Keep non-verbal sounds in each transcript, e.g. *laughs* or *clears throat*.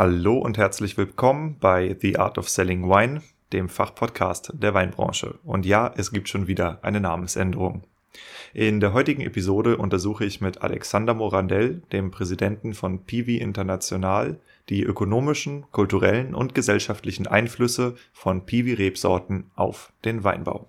Hallo und herzlich willkommen bei The Art of Selling Wine, dem Fachpodcast der Weinbranche. Und ja, es gibt schon wieder eine Namensänderung. In der heutigen Episode untersuche ich mit Alexander Morandell, dem Präsidenten von Piwi International, die ökonomischen, kulturellen und gesellschaftlichen Einflüsse von Piwi-Rebsorten auf den Weinbau.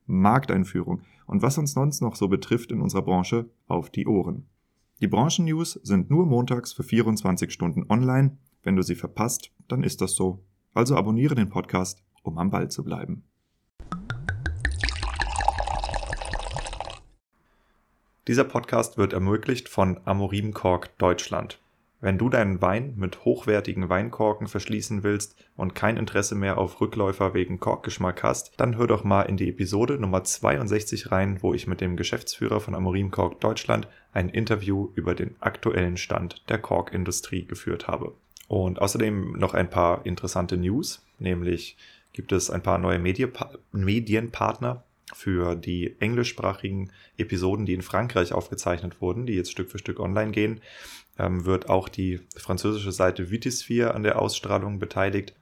Markteinführung und was uns sonst noch so betrifft in unserer Branche auf die Ohren. Die Branchennews sind nur montags für 24 Stunden online. Wenn du sie verpasst, dann ist das so. Also abonniere den Podcast, um am Ball zu bleiben. Dieser Podcast wird ermöglicht von Amorim Kork Deutschland. Wenn du deinen Wein mit hochwertigen Weinkorken verschließen willst und kein Interesse mehr auf Rückläufer wegen Korkgeschmack hast, dann hör doch mal in die Episode Nummer 62 rein, wo ich mit dem Geschäftsführer von Amorim Kork Deutschland ein Interview über den aktuellen Stand der Korkindustrie geführt habe. Und außerdem noch ein paar interessante News, nämlich gibt es ein paar neue Medienpartner für die englischsprachigen Episoden, die in Frankreich aufgezeichnet wurden, die jetzt Stück für Stück online gehen, ähm, wird auch die französische Seite Vitisphere an der Ausstrahlung beteiligt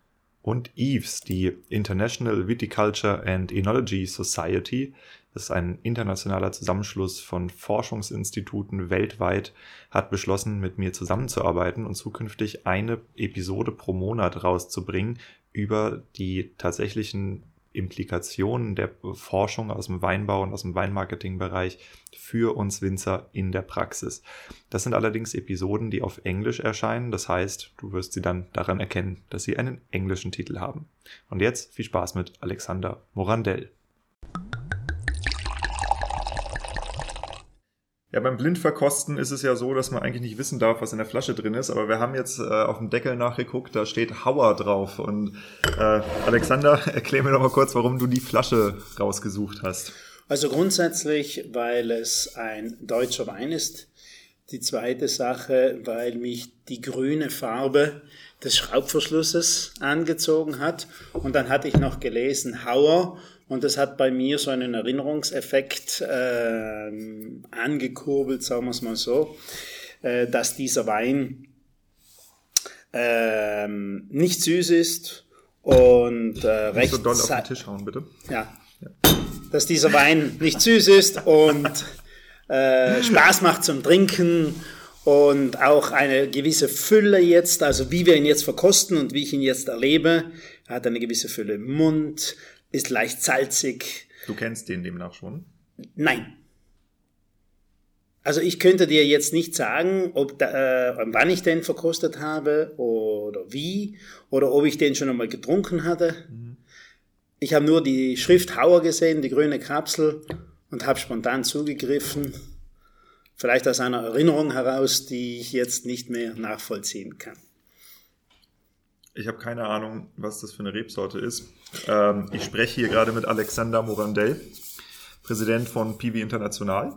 und EVES, die International Viticulture and Enology Society, das ist ein internationaler Zusammenschluss von Forschungsinstituten weltweit, hat beschlossen, mit mir zusammenzuarbeiten und zukünftig eine Episode pro Monat rauszubringen über die tatsächlichen Implikationen der Forschung aus dem Weinbau und aus dem Weinmarketingbereich für uns Winzer in der Praxis. Das sind allerdings Episoden, die auf Englisch erscheinen. Das heißt, du wirst sie dann daran erkennen, dass sie einen englischen Titel haben. Und jetzt viel Spaß mit Alexander Morandell. Ja, beim Blindverkosten ist es ja so, dass man eigentlich nicht wissen darf, was in der Flasche drin ist. Aber wir haben jetzt äh, auf dem Deckel nachgeguckt, da steht Hauer drauf. Und äh, Alexander, *laughs* erklär mir doch mal kurz, warum du die Flasche rausgesucht hast. Also grundsätzlich, weil es ein deutscher Wein ist. Die zweite Sache, weil mich die grüne Farbe des Schraubverschlusses angezogen hat. Und dann hatte ich noch gelesen Hauer und das hat bei mir so einen Erinnerungseffekt äh, angekurbelt, sagen wir es mal so, äh, dass dieser Wein äh, nicht süß ist und äh, recht... So doll auf den Tisch hauen, bitte. Ja. ja. Dass dieser Wein nicht süß ist und äh, Spaß macht zum Trinken und auch eine gewisse Fülle jetzt, also wie wir ihn jetzt verkosten und wie ich ihn jetzt erlebe. Er hat eine gewisse Fülle im Mund, ist leicht salzig. Du kennst den demnach schon? Nein. Also ich könnte dir jetzt nicht sagen, ob da, äh, wann ich den verkostet habe oder wie oder ob ich den schon einmal getrunken hatte. Mhm. Ich habe nur die Schrift Hauer gesehen, die grüne Kapsel und habe spontan zugegriffen. Vielleicht aus einer Erinnerung heraus, die ich jetzt nicht mehr nachvollziehen kann. Ich habe keine Ahnung, was das für eine Rebsorte ist. Ähm, ich spreche hier gerade mit Alexander Morandell, Präsident von Piwi International.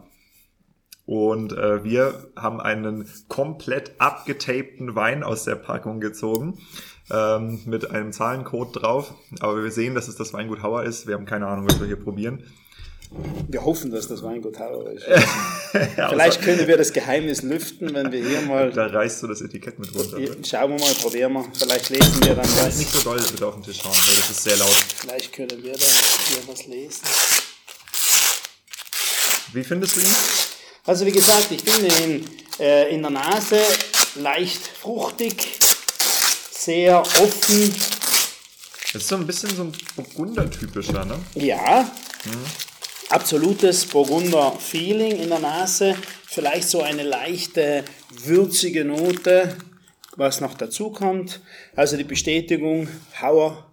Und äh, wir haben einen komplett abgetapten Wein aus der Packung gezogen ähm, mit einem Zahlencode drauf. Aber wir sehen, dass es das Weingut Hauer ist. Wir haben keine Ahnung, was wir hier probieren. Wir hoffen, dass das Weingut Hauer ist. *laughs* Vielleicht können wir das Geheimnis lüften, wenn wir hier mal. Da reißt du das Etikett mit runter. Schauen wir mal, probieren wir. Vielleicht lesen wir dann was. Nicht so doll bitte auf den Tisch hauen, weil das ist sehr laut. Vielleicht können wir da hier was lesen. Wie findest du ihn? Also wie gesagt, ich finde ihn äh, in der Nase leicht fruchtig, sehr offen. Das ist so ein bisschen so ein Burgunder-typischer, ne? Ja. Mhm. Absolutes Burgunder-Feeling in der Nase. Vielleicht so eine leichte, würzige Note, was noch dazu kommt. Also die Bestätigung, Hauer.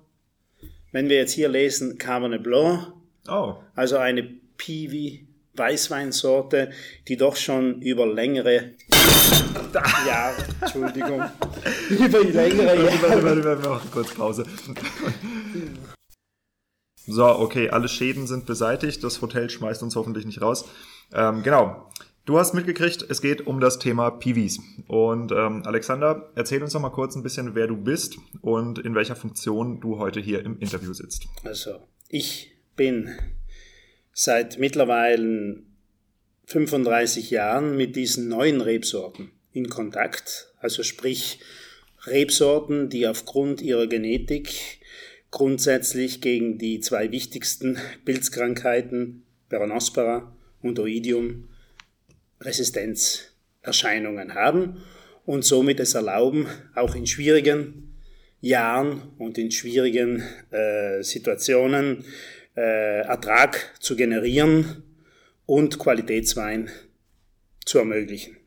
Wenn wir jetzt hier lesen, Cabernet Blanc. Oh. Also eine Piwi Weißweinsorte, die doch schon über längere Jahre, Entschuldigung, *laughs* über längere Jahre. Warte, warte, warte, wir machen kurz Pause. So, okay, alle Schäden sind beseitigt. Das Hotel schmeißt uns hoffentlich nicht raus. Ähm, genau. Du hast mitgekriegt, es geht um das Thema PVs. Und ähm, Alexander, erzähl uns doch mal kurz ein bisschen, wer du bist und in welcher Funktion du heute hier im Interview sitzt. Also, ich bin seit mittlerweile 35 Jahren mit diesen neuen Rebsorten in Kontakt. Also sprich Rebsorten, die aufgrund ihrer Genetik grundsätzlich gegen die zwei wichtigsten Pilzkrankheiten, Peronospora und Oidium, Resistenzerscheinungen haben und somit es erlauben, auch in schwierigen Jahren und in schwierigen äh, Situationen äh, Ertrag zu generieren und Qualitätswein zu ermöglichen.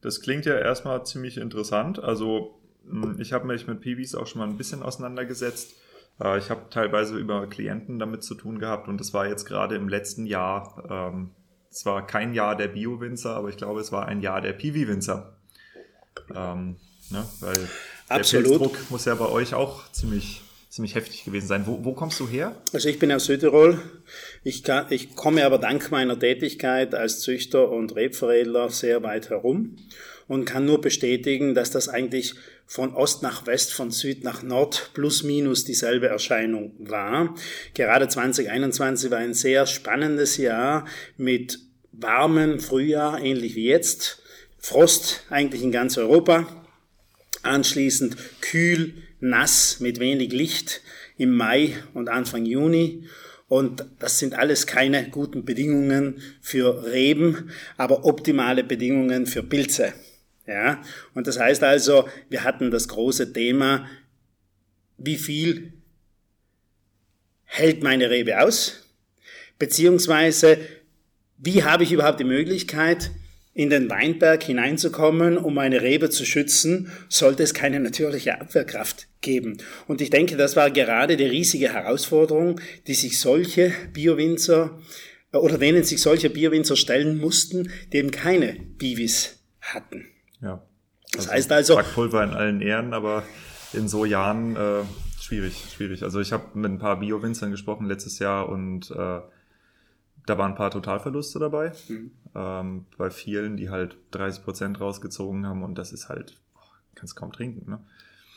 Das klingt ja erstmal ziemlich interessant. Also hm, ich habe mich mit Piwis auch schon mal ein bisschen auseinandergesetzt. Äh, ich habe teilweise über Klienten damit zu tun gehabt und das war jetzt gerade im letzten Jahr, ähm, zwar kein Jahr der Bio-Winzer, aber ich glaube, es war ein Jahr der Piwi-Winzer. Ähm, ne? Weil der Absolut. Pilzdruck muss ja bei euch auch ziemlich ziemlich heftig gewesen sein. Wo, wo kommst du her? Also ich bin aus Südtirol. Ich, kann, ich komme aber dank meiner Tätigkeit als Züchter und Rebveredler sehr weit herum und kann nur bestätigen, dass das eigentlich von Ost nach West, von Süd nach Nord plus minus dieselbe Erscheinung war. Gerade 2021 war ein sehr spannendes Jahr mit warmem Frühjahr, ähnlich wie jetzt. Frost eigentlich in ganz Europa. Anschließend kühl, nass mit wenig Licht im Mai und Anfang Juni. Und das sind alles keine guten Bedingungen für Reben, aber optimale Bedingungen für Pilze. Ja, und das heißt also, wir hatten das große Thema, wie viel hält meine Rebe aus? Beziehungsweise, wie habe ich überhaupt die Möglichkeit, in den Weinberg hineinzukommen, um eine Rebe zu schützen, sollte es keine natürliche Abwehrkraft geben. Und ich denke, das war gerade die riesige Herausforderung, die sich solche Biowinzer oder denen sich solche Biowinzer stellen mussten, die eben keine Bivis hatten. Ja. Das also heißt also. Backpulver in allen Ehren, aber in so Jahren äh, schwierig, schwierig. Also ich habe mit ein paar Biowinzern gesprochen letztes Jahr und äh, da waren ein paar Totalverluste dabei. Mhm. Ähm, bei vielen, die halt 30 Prozent rausgezogen haben und das ist halt, oh, kannst kaum trinken. Ne?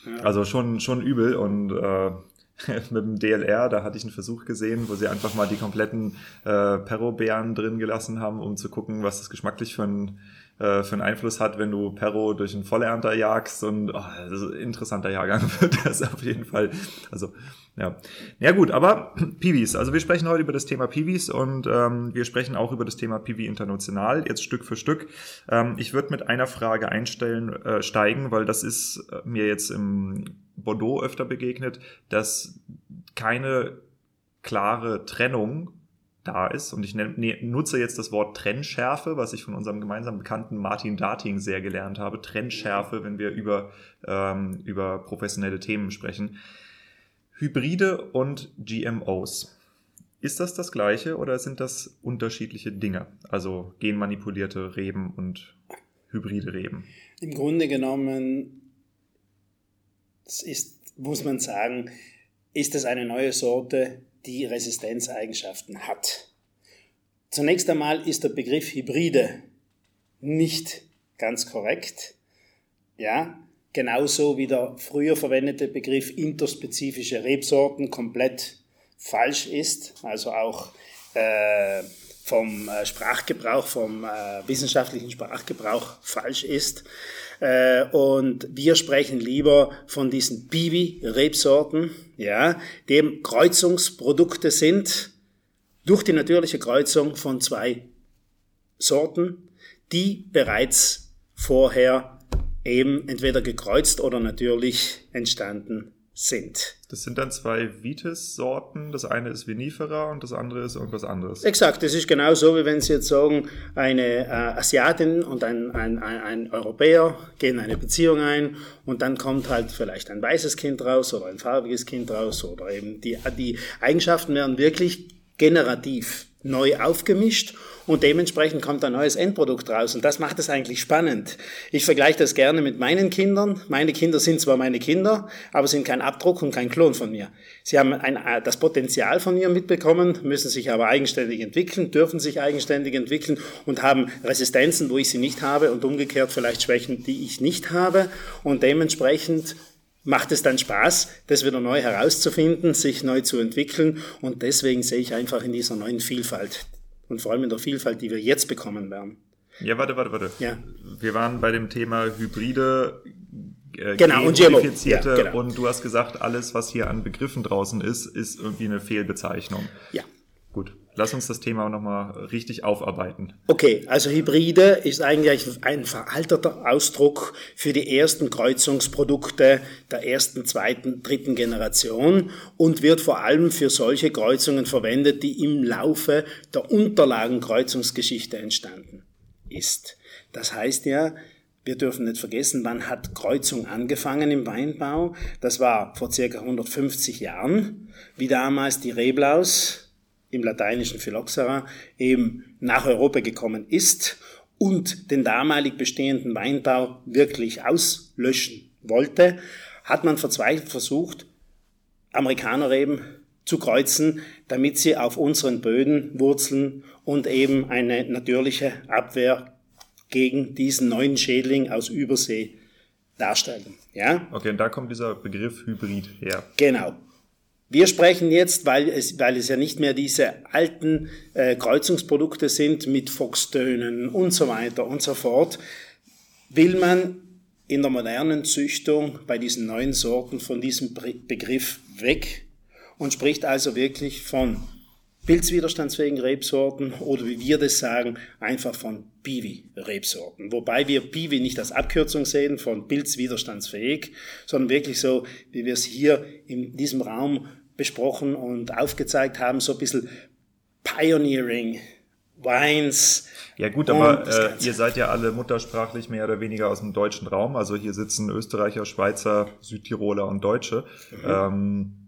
Ja. Also schon, schon übel und äh, *laughs* mit dem DLR, da hatte ich einen Versuch gesehen, wo sie einfach mal die kompletten äh, Perro-Beeren drin gelassen haben, um zu gucken, was das geschmacklich für ein äh, für einen Einfluss hat, wenn du Perro durch einen Vollernter jagst und oh, das ist ein interessanter Jahrgang *laughs* wird das auf jeden Fall. Also ja, ja gut, aber *clears throat* Piwis. Also wir sprechen heute über das Thema Piwis und ähm, wir sprechen auch über das Thema Piwi international jetzt Stück für Stück. Ähm, ich würde mit einer Frage einstellen äh, steigen, weil das ist äh, mir jetzt im Bordeaux öfter begegnet, dass keine klare Trennung da ist. Und ich nutze jetzt das Wort Trennschärfe, was ich von unserem gemeinsamen Bekannten Martin Dating sehr gelernt habe. Trennschärfe, wenn wir über, ähm, über professionelle Themen sprechen. Hybride und GMOs. Ist das das gleiche oder sind das unterschiedliche Dinge? Also genmanipulierte Reben und hybride Reben? Im Grunde genommen ist, muss man sagen, ist es eine neue Sorte, die Resistenzeigenschaften hat. Zunächst einmal ist der Begriff Hybride nicht ganz korrekt. Ja, genauso wie der früher verwendete Begriff interspezifische Rebsorten komplett falsch ist, also auch äh, vom äh, Sprachgebrauch, vom äh, wissenschaftlichen Sprachgebrauch falsch ist. Äh, und wir sprechen lieber von diesen Bibi-Rebsorten, ja, die eben Kreuzungsprodukte sind durch die natürliche Kreuzung von zwei Sorten, die bereits vorher eben entweder gekreuzt oder natürlich entstanden sind. Das sind dann zwei Vitis-Sorten. Das eine ist Vinifera und das andere ist irgendwas anderes. Exakt, das ist genau so, wie wenn Sie jetzt sagen, eine äh, Asiatin und ein, ein, ein, ein Europäer gehen eine Beziehung ein und dann kommt halt vielleicht ein weißes Kind raus oder ein farbiges Kind raus oder eben die, die Eigenschaften werden wirklich generativ neu aufgemischt und dementsprechend kommt ein neues Endprodukt raus. Und das macht es eigentlich spannend. Ich vergleiche das gerne mit meinen Kindern. Meine Kinder sind zwar meine Kinder, aber sind kein Abdruck und kein Klon von mir. Sie haben ein, äh, das Potenzial von mir mitbekommen, müssen sich aber eigenständig entwickeln, dürfen sich eigenständig entwickeln und haben Resistenzen, wo ich sie nicht habe und umgekehrt vielleicht Schwächen, die ich nicht habe. Und dementsprechend macht es dann Spaß, das wieder neu herauszufinden, sich neu zu entwickeln. Und deswegen sehe ich einfach in dieser neuen Vielfalt und vor allem in der Vielfalt, die wir jetzt bekommen werden. Ja, warte, warte, warte. Ja. Wir waren bei dem Thema Hybride, äh, genau, und GMO. Ja, genau. und du hast gesagt, alles, was hier an Begriffen draußen ist, ist irgendwie eine Fehlbezeichnung. Ja. Lass uns das Thema nochmal richtig aufarbeiten. Okay, also Hybride ist eigentlich ein veralterter Ausdruck für die ersten Kreuzungsprodukte der ersten, zweiten, dritten Generation und wird vor allem für solche Kreuzungen verwendet, die im Laufe der Unterlagenkreuzungsgeschichte entstanden ist. Das heißt ja, wir dürfen nicht vergessen, wann hat Kreuzung angefangen im Weinbau? Das war vor circa 150 Jahren, wie damals die Reblaus im lateinischen Phylloxera eben nach Europa gekommen ist und den damalig bestehenden Weinbau wirklich auslöschen wollte, hat man verzweifelt versucht, Amerikanerreben zu kreuzen, damit sie auf unseren Böden wurzeln und eben eine natürliche Abwehr gegen diesen neuen Schädling aus Übersee darstellen. Ja? Okay, und da kommt dieser Begriff Hybrid her. Genau. Wir sprechen jetzt, weil es, weil es ja nicht mehr diese alten äh, Kreuzungsprodukte sind mit Foxtönen und so weiter und so fort, will man in der modernen Züchtung bei diesen neuen Sorten von diesem Begriff weg und spricht also wirklich von pilzwiderstandsfähigen Rebsorten oder wie wir das sagen, einfach von Piwi-Rebsorten. Wobei wir Piwi nicht als Abkürzung sehen von pilzwiderstandsfähig, sondern wirklich so, wie wir es hier in diesem Raum besprochen und aufgezeigt haben, so ein bisschen Pioneering, Wines. Ja gut, aber äh, ihr seid ja alle muttersprachlich mehr oder weniger aus dem deutschen Raum. Also hier sitzen Österreicher, Schweizer, Südtiroler und Deutsche. Mhm. Ähm,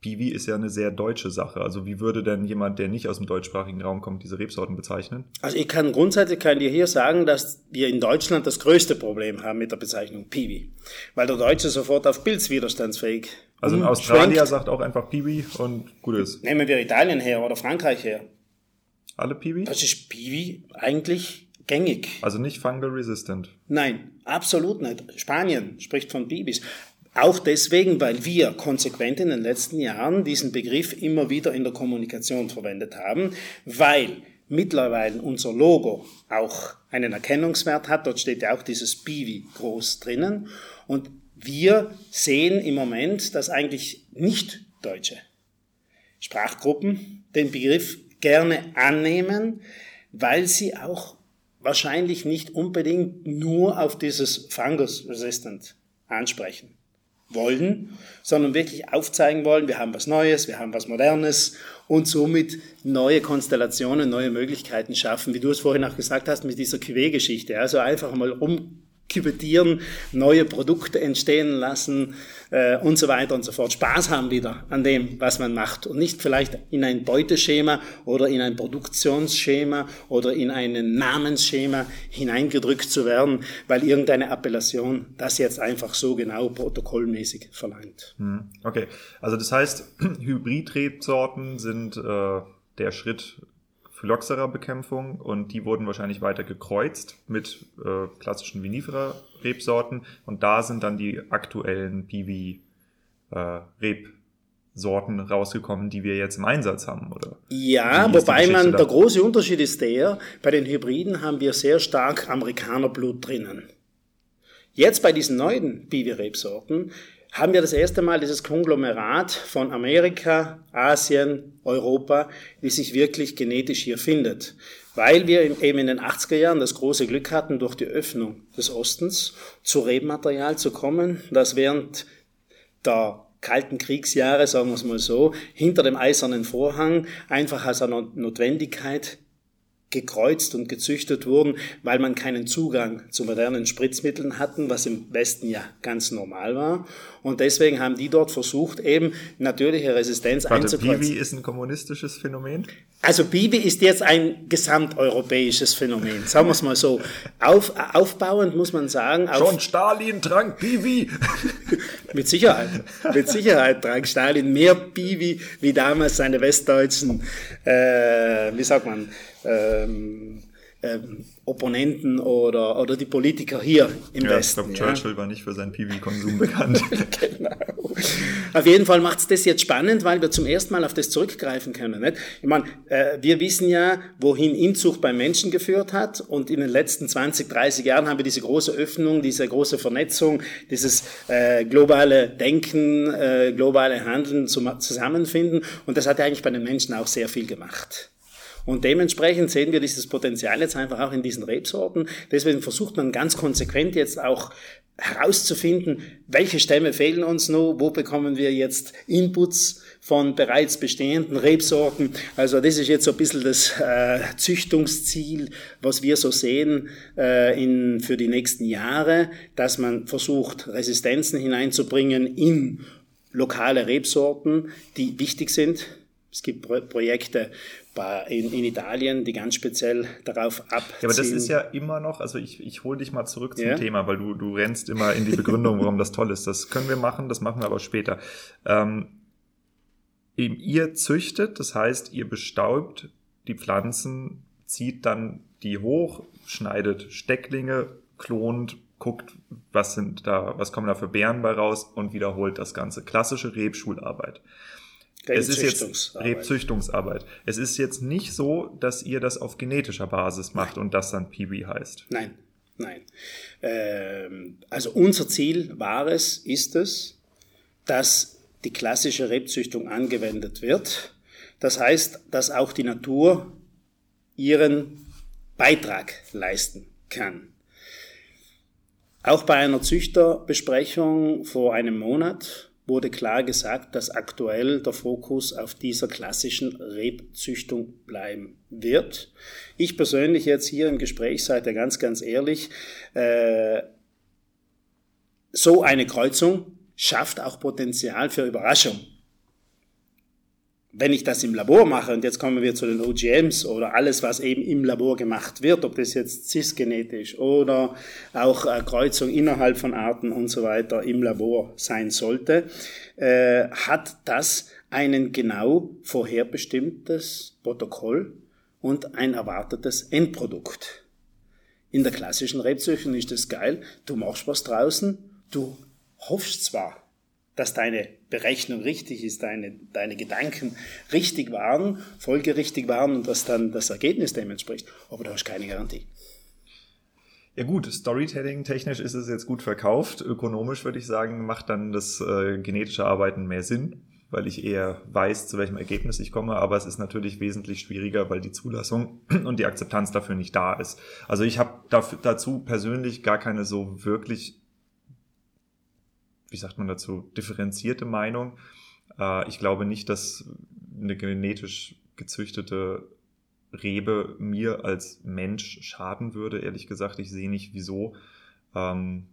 Piwi ist ja eine sehr deutsche Sache. Also wie würde denn jemand, der nicht aus dem deutschsprachigen Raum kommt, diese Rebsorten bezeichnen? Also ich kann grundsätzlich kann dir hier sagen, dass wir in Deutschland das größte Problem haben mit der Bezeichnung Piwi. Weil der Deutsche sofort auf pilzwiderstandsfähig Also ein Australier sagt auch einfach Piwi und gut ist. Nehmen wir Italien her oder Frankreich her. Alle Piwi? Das ist Piwi eigentlich gängig. Also nicht fungal resistant? Nein, absolut nicht. Spanien spricht von Bibis. Auch deswegen, weil wir konsequent in den letzten Jahren diesen Begriff immer wieder in der Kommunikation verwendet haben, weil mittlerweile unser Logo auch einen Erkennungswert hat. Dort steht ja auch dieses Bivi groß drinnen. Und wir sehen im Moment, dass eigentlich nicht deutsche Sprachgruppen den Begriff gerne annehmen, weil sie auch wahrscheinlich nicht unbedingt nur auf dieses Fungus Resistant ansprechen wollen, sondern wirklich aufzeigen wollen, wir haben was Neues, wir haben was Modernes und somit neue Konstellationen, neue Möglichkeiten schaffen, wie du es vorhin auch gesagt hast mit dieser QW-Geschichte. Also einfach mal um kübetieren, neue Produkte entstehen lassen äh, und so weiter und so fort. Spaß haben wieder an dem, was man macht und nicht vielleicht in ein Beuteschema oder in ein Produktionsschema oder in ein Namensschema hineingedrückt zu werden, weil irgendeine Appellation das jetzt einfach so genau protokollmäßig verlangt. Hm, okay, also das heißt, *clears throat* Hybridrebsorten sind äh, der Schritt Phylloxera-Bekämpfung und die wurden wahrscheinlich weiter gekreuzt mit äh, klassischen Vinifera-Rebsorten und da sind dann die aktuellen Piwi-Rebsorten äh, rausgekommen, die wir jetzt im Einsatz haben, oder? Ja, wobei man, der große Unterschied ist der, bei den Hybriden haben wir sehr stark Amerikanerblut drinnen. Jetzt bei diesen neuen Piwi-Rebsorten haben wir das erste Mal dieses Konglomerat von Amerika, Asien, Europa, die sich wirklich genetisch hier findet. Weil wir eben in den 80er Jahren das große Glück hatten, durch die Öffnung des Ostens zu Rebmaterial zu kommen, das während der kalten Kriegsjahre, sagen wir es mal so, hinter dem eisernen Vorhang einfach als eine Notwendigkeit gekreuzt und gezüchtet wurden, weil man keinen Zugang zu modernen Spritzmitteln hatten, was im Westen ja ganz normal war. Und deswegen haben die dort versucht, eben natürliche Resistenz Warte, einzukreuzen. Bibi ist ein kommunistisches Phänomen? Also Bibi ist jetzt ein gesamteuropäisches Phänomen, sagen wir es mal so. Auf, aufbauend muss man sagen... Schon Stalin trank Bibi! *laughs* mit Sicherheit, mit Sicherheit trank Stalin mehr Bibi wie damals seine westdeutschen, äh, wie sagt man, ähm, ähm, Opponenten oder, oder die Politiker hier im ja, Westen. Ich glaube, Churchill ja. war nicht für seinen PV-Konsum bekannt. *laughs* genau. Auf jeden Fall macht es das jetzt spannend, weil wir zum ersten Mal auf das zurückgreifen können. Nicht? Ich meine, äh, wir wissen ja, wohin Inzucht beim Menschen geführt hat und in den letzten 20, 30 Jahren haben wir diese große Öffnung, diese große Vernetzung, dieses äh, globale Denken, äh, globale Handeln zum Zusammenfinden und das hat ja eigentlich bei den Menschen auch sehr viel gemacht. Und dementsprechend sehen wir dieses Potenzial jetzt einfach auch in diesen Rebsorten. Deswegen versucht man ganz konsequent jetzt auch herauszufinden, welche Stämme fehlen uns noch, wo bekommen wir jetzt Inputs von bereits bestehenden Rebsorten. Also das ist jetzt so ein bisschen das äh, Züchtungsziel, was wir so sehen äh, in, für die nächsten Jahre, dass man versucht, Resistenzen hineinzubringen in lokale Rebsorten, die wichtig sind. Es gibt Projekte in, in Italien, die ganz speziell darauf abzielen. Ja, aber das ist ja immer noch, also ich, ich hole dich mal zurück zum ja? Thema, weil du, du rennst immer in die Begründung, warum das toll ist. Das können wir machen, das machen wir aber später. Ähm, ihr züchtet, das heißt, ihr bestaubt die Pflanzen, zieht dann die hoch, schneidet Stecklinge, klont, guckt, was sind da, was kommen da für Beeren bei raus und wiederholt das Ganze. Klassische Rebschularbeit. Es ist jetzt Rebzüchtungsarbeit. Es ist jetzt nicht so, dass ihr das auf genetischer Basis macht und das dann Piwi heißt. Nein, nein. Ähm, also unser Ziel war es, ist es, dass die klassische Rebzüchtung angewendet wird. Das heißt, dass auch die Natur ihren Beitrag leisten kann. Auch bei einer Züchterbesprechung vor einem Monat wurde klar gesagt, dass aktuell der Fokus auf dieser klassischen Rebzüchtung bleiben wird. Ich persönlich jetzt hier im Gespräch, seid ihr ganz, ganz ehrlich, äh, so eine Kreuzung schafft auch Potenzial für Überraschung wenn ich das im Labor mache, und jetzt kommen wir zu den OGMs oder alles, was eben im Labor gemacht wird, ob das jetzt cisgenetisch oder auch äh, Kreuzung innerhalb von Arten und so weiter im Labor sein sollte, äh, hat das einen genau vorherbestimmtes Protokoll und ein erwartetes Endprodukt. In der klassischen Rebzüchtung ist das geil, du machst was draußen, du hoffst zwar, dass deine Berechnung richtig ist, deine, deine Gedanken richtig waren, folgerichtig waren und dass dann das Ergebnis dem entspricht. Aber du hast keine Garantie. Ja gut, Storytelling technisch ist es jetzt gut verkauft. Ökonomisch würde ich sagen, macht dann das äh, genetische Arbeiten mehr Sinn, weil ich eher weiß, zu welchem Ergebnis ich komme. Aber es ist natürlich wesentlich schwieriger, weil die Zulassung *clears throat* und die Akzeptanz dafür nicht da ist. Also ich habe dazu persönlich gar keine so wirklich wie sagt man dazu, differenzierte Meinung. Äh, ich glaube nicht, dass eine genetisch gezüchtete Rebe mir als Mensch schaden würde, ehrlich gesagt. Ich sehe nicht, wieso. Ähm,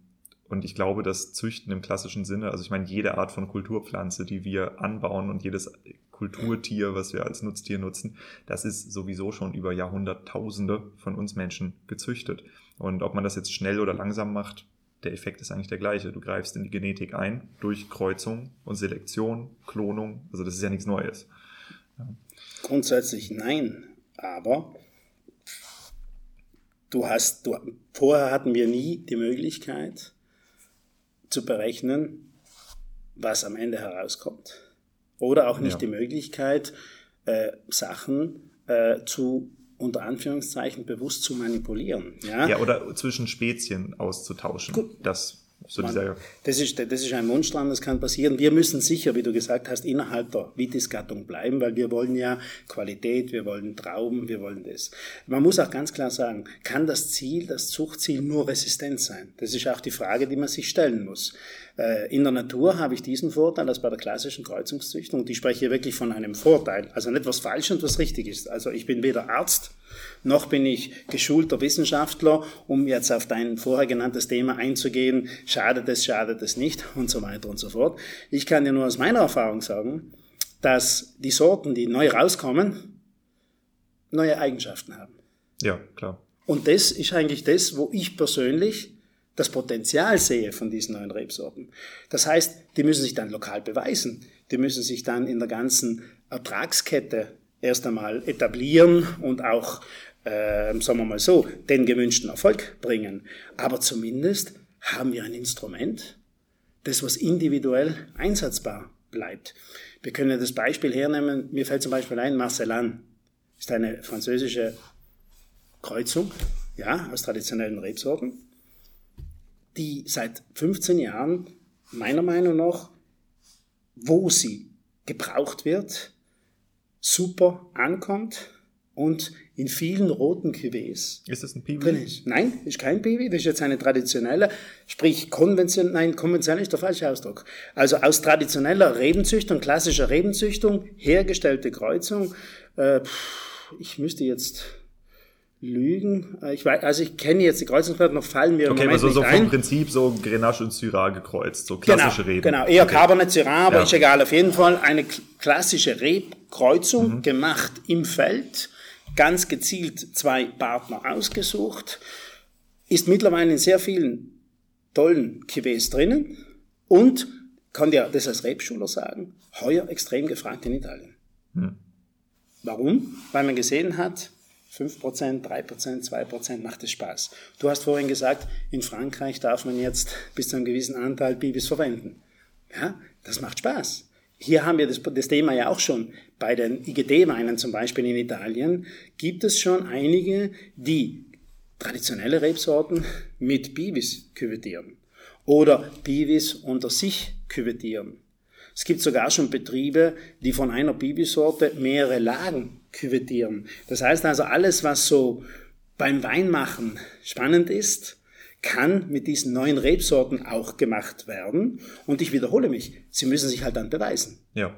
und ich glaube, dass Züchten im klassischen Sinne, also ich meine, jede Art von Kulturpflanze, die wir anbauen und jedes Kulturtier, was wir als Nutztier nutzen, das ist sowieso schon über Jahrhunderttausende von uns Menschen gezüchtet. Und ob man das jetzt schnell oder langsam macht, der Effekt ist eigentlich der gleiche. Du greifst in die Genetik ein durch Kreuzung und Selektion, Klonung. Also das ist ja nichts Neues. Ja. Grundsätzlich nein. Aber du hast, du, vorher hatten wir nie die Möglichkeit zu berechnen, was am Ende herauskommt. Oder auch nicht ja. die Möglichkeit, äh, Sachen äh, zu unter Anführungszeichen bewusst zu manipulieren. Ja, ja oder zwischen Spezien auszutauschen. Gut. Das so Man, das, ist, das ist ein Wunschtraum, das kann passieren. Wir müssen sicher, wie du gesagt hast, innerhalb der Vitis-Gattung bleiben, weil wir wollen ja Qualität, wir wollen Trauben, wir wollen das. Man muss auch ganz klar sagen, kann das Ziel, das Zuchtziel nur resistent sein? Das ist auch die Frage, die man sich stellen muss. Äh, in der Natur habe ich diesen Vorteil als bei der klassischen Kreuzungszüchtung. Ich spreche hier wirklich von einem Vorteil. Also nicht was falsch und was richtig ist. Also ich bin weder Arzt, noch bin ich geschulter Wissenschaftler, um jetzt auf dein vorher genanntes Thema einzugehen, schadet es, schadet es nicht *laughs* und so weiter und so fort. Ich kann dir nur aus meiner Erfahrung sagen, dass die Sorten, die neu rauskommen, neue Eigenschaften haben. Ja, klar. Und das ist eigentlich das, wo ich persönlich das Potenzial sehe von diesen neuen Rebsorten. Das heißt, die müssen sich dann lokal beweisen. Die müssen sich dann in der ganzen Ertragskette erst einmal etablieren und auch, äh, sagen wir mal so, den gewünschten Erfolg bringen. Aber zumindest haben wir ein Instrument, das was individuell einsatzbar bleibt. Wir können das Beispiel hernehmen, mir fällt zum Beispiel ein, Marcellan ist eine französische Kreuzung, ja, aus traditionellen Rebsorten, die seit 15 Jahren meiner Meinung nach, wo sie gebraucht wird, super ankommt und in vielen roten Cuvées. Ist das ein Piwi? Drin ist. Nein, ist kein Piwi, das ist jetzt eine traditionelle, sprich konventionell, nein, konventionell ist der falsche Ausdruck. Also aus traditioneller Rebenzüchtung, klassischer Rebenzüchtung, hergestellte Kreuzung, äh, ich müsste jetzt lügen. Äh, ich weiß, also ich kenne jetzt die Kreuzungsplatten, noch fallen mir okay, im Moment so, so vom Prinzip so Grenache und Syrah gekreuzt, so klassische genau, Reben. Genau, eher okay. Cabernet Syrah, aber ja. ist egal. Auf jeden Fall eine klassische Rebkreuzung mhm. gemacht im Feld, ganz gezielt zwei Partner ausgesucht, ist mittlerweile in sehr vielen tollen Cuvées drinnen und kann dir das als Rebschuler sagen, heuer extrem gefragt in Italien. Mhm. Warum? Weil man gesehen hat, 5%, 3%, 2% macht es Spaß. Du hast vorhin gesagt, in Frankreich darf man jetzt bis zu einem gewissen Anteil Bibis verwenden. Ja, das macht Spaß. Hier haben wir das, das Thema ja auch schon. Bei den IGD-Weinen zum Beispiel in Italien gibt es schon einige, die traditionelle Rebsorten mit Bibis küvettieren oder Bibis unter sich küvettieren. Es gibt sogar schon Betriebe, die von einer Bibisorte mehrere Lagen küvettieren. Das heißt also, alles, was so beim Weinmachen spannend ist, kann mit diesen neuen Rebsorten auch gemacht werden. Und ich wiederhole mich, sie müssen sich halt dann beweisen. Ja.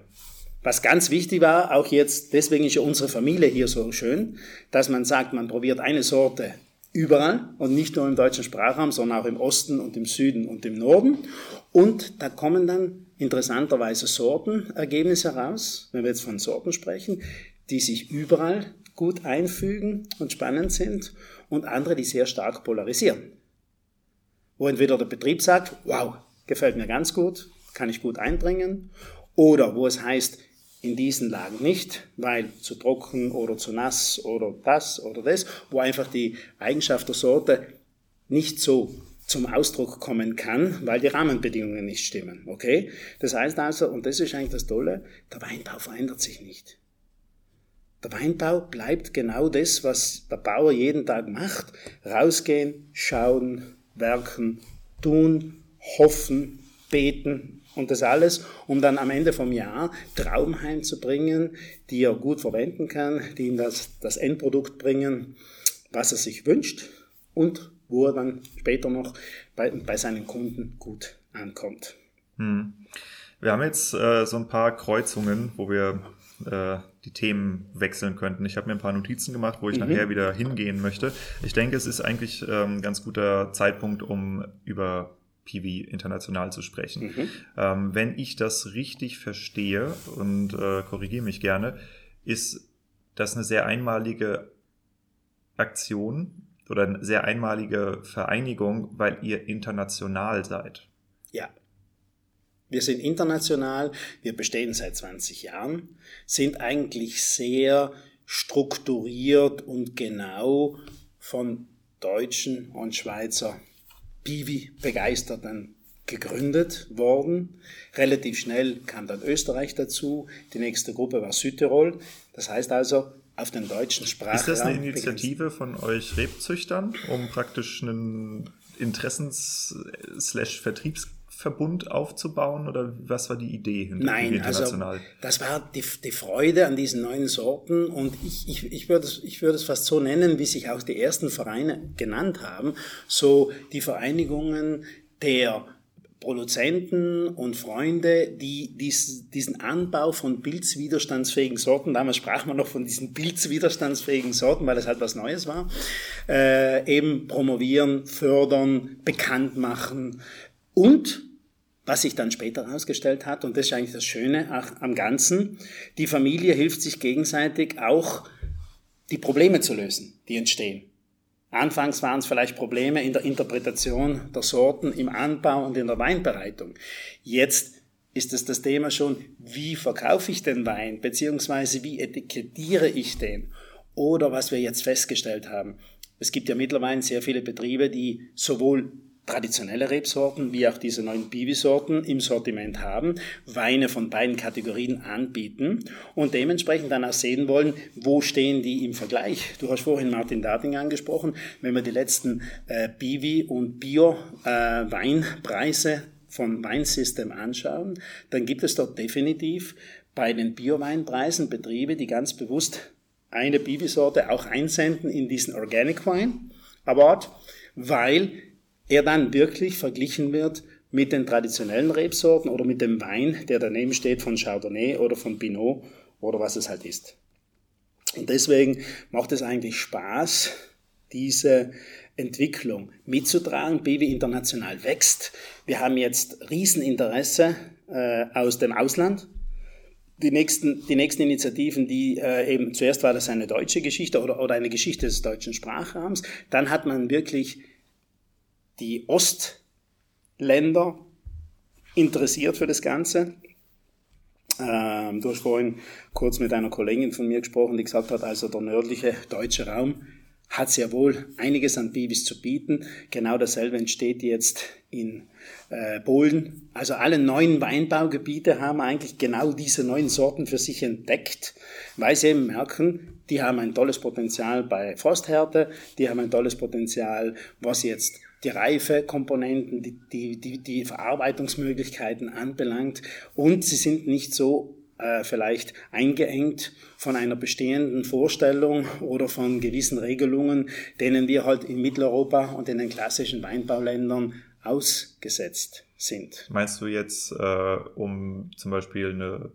Was ganz wichtig war, auch jetzt, deswegen ist ja unsere Familie hier so schön, dass man sagt, man probiert eine Sorte überall und nicht nur im deutschen Sprachraum, sondern auch im Osten und im Süden und im Norden. Und da kommen dann interessanterweise Sortenergebnisse heraus, wenn wir jetzt von Sorten sprechen, die sich überall gut einfügen und spannend sind und andere, die sehr stark polarisieren. Wo entweder der Betrieb sagt, wow, gefällt mir ganz gut, kann ich gut einbringen, oder wo es heißt, in diesen Lagen nicht, weil zu trocken oder zu nass oder das oder das, wo einfach die Eigenschaft der Sorte nicht so zum Ausdruck kommen kann, weil die Rahmenbedingungen nicht stimmen. Okay? Das heißt also, und das ist eigentlich das Tolle, der Weinbau verändert sich nicht. Der Weinbau bleibt genau das, was der Bauer jeden Tag macht. Rausgehen, schauen, werken, tun, hoffen, beten und das alles, um dann am Ende vom Jahr Traum heimzubringen, die er gut verwenden kann, die ihm das, das Endprodukt bringen, was er sich wünscht und wo er dann später noch bei, bei seinen Kunden gut ankommt. Hm. Wir haben jetzt äh, so ein paar Kreuzungen, wo wir äh, die Themen wechseln könnten. Ich habe mir ein paar Notizen gemacht, wo ich mhm. nachher wieder hingehen möchte. Ich denke, es ist eigentlich ähm, ein ganz guter Zeitpunkt, um über PV international zu sprechen. Mhm. Ähm, wenn ich das richtig verstehe und äh, korrigiere mich gerne, ist das eine sehr einmalige Aktion oder eine sehr einmalige Vereinigung, weil ihr international seid. Ja, wir sind international, wir bestehen seit 20 Jahren, sind eigentlich sehr strukturiert und genau von Deutschen und Schweizer Bivi-Begeisterten gegründet worden. Relativ schnell kam dann Österreich dazu. Die nächste Gruppe war Südtirol. Das heißt also, auf den deutschen Sprachraum. Ist das eine Initiative von euch Rebzüchtern, um praktisch einen Interessens-Vertriebsverbund aufzubauen? Oder was war die Idee hinter Nein, international? Also das war die, die Freude an diesen neuen Sorten und ich, ich, ich würde es ich würde es fast so nennen, wie sich auch die ersten Vereine genannt haben, so die Vereinigungen der Produzenten und Freunde, die dies, diesen Anbau von pilzwiderstandsfähigen Sorten, damals sprach man noch von diesen pilzwiderstandsfähigen Sorten, weil es halt was Neues war, äh, eben promovieren, fördern, bekannt machen und was sich dann später herausgestellt hat, und das ist eigentlich das Schöne am Ganzen, die Familie hilft sich gegenseitig auch, die Probleme zu lösen, die entstehen. Anfangs waren es vielleicht Probleme in der Interpretation der Sorten im Anbau und in der Weinbereitung. Jetzt ist es das Thema schon, wie verkaufe ich den Wein, beziehungsweise wie etikettiere ich den? Oder was wir jetzt festgestellt haben. Es gibt ja mittlerweile sehr viele Betriebe, die sowohl traditionelle Rebsorten wie auch diese neuen Bibi-Sorten im Sortiment haben, Weine von beiden Kategorien anbieten und dementsprechend dann auch sehen wollen, wo stehen die im Vergleich. Du hast vorhin Martin Dating angesprochen, wenn wir die letzten äh, Bivi- und Bio-Weinpreise äh, von Weinsystem anschauen, dann gibt es dort definitiv bei den Bio-Weinpreisen Betriebe, die ganz bewusst eine Bibi-Sorte auch einsenden in diesen Organic Wine Award, weil er dann wirklich verglichen wird mit den traditionellen Rebsorten oder mit dem Wein, der daneben steht von Chardonnay oder von Pinot oder was es halt ist. Und deswegen macht es eigentlich Spaß, diese Entwicklung mitzutragen. Bibi international wächst. Wir haben jetzt Rieseninteresse äh, aus dem Ausland. Die nächsten, die nächsten Initiativen, die äh, eben zuerst war das eine deutsche Geschichte oder, oder eine Geschichte des deutschen Sprachraums. Dann hat man wirklich die Ostländer interessiert für das Ganze. Ähm, du hast vorhin kurz mit einer Kollegin von mir gesprochen, die gesagt hat, also der nördliche deutsche Raum hat sehr wohl einiges an Bibis zu bieten. Genau dasselbe entsteht jetzt in äh, Polen. Also alle neuen Weinbaugebiete haben eigentlich genau diese neuen Sorten für sich entdeckt, weil sie eben merken, die haben ein tolles Potenzial bei Frosthärte, die haben ein tolles Potenzial, was jetzt die Reifekomponenten, die, die, die, die Verarbeitungsmöglichkeiten anbelangt und sie sind nicht so äh, vielleicht eingeengt von einer bestehenden Vorstellung oder von gewissen Regelungen, denen wir halt in Mitteleuropa und in den klassischen Weinbauländern ausgesetzt sind. Meinst du jetzt, äh, um zum Beispiel eine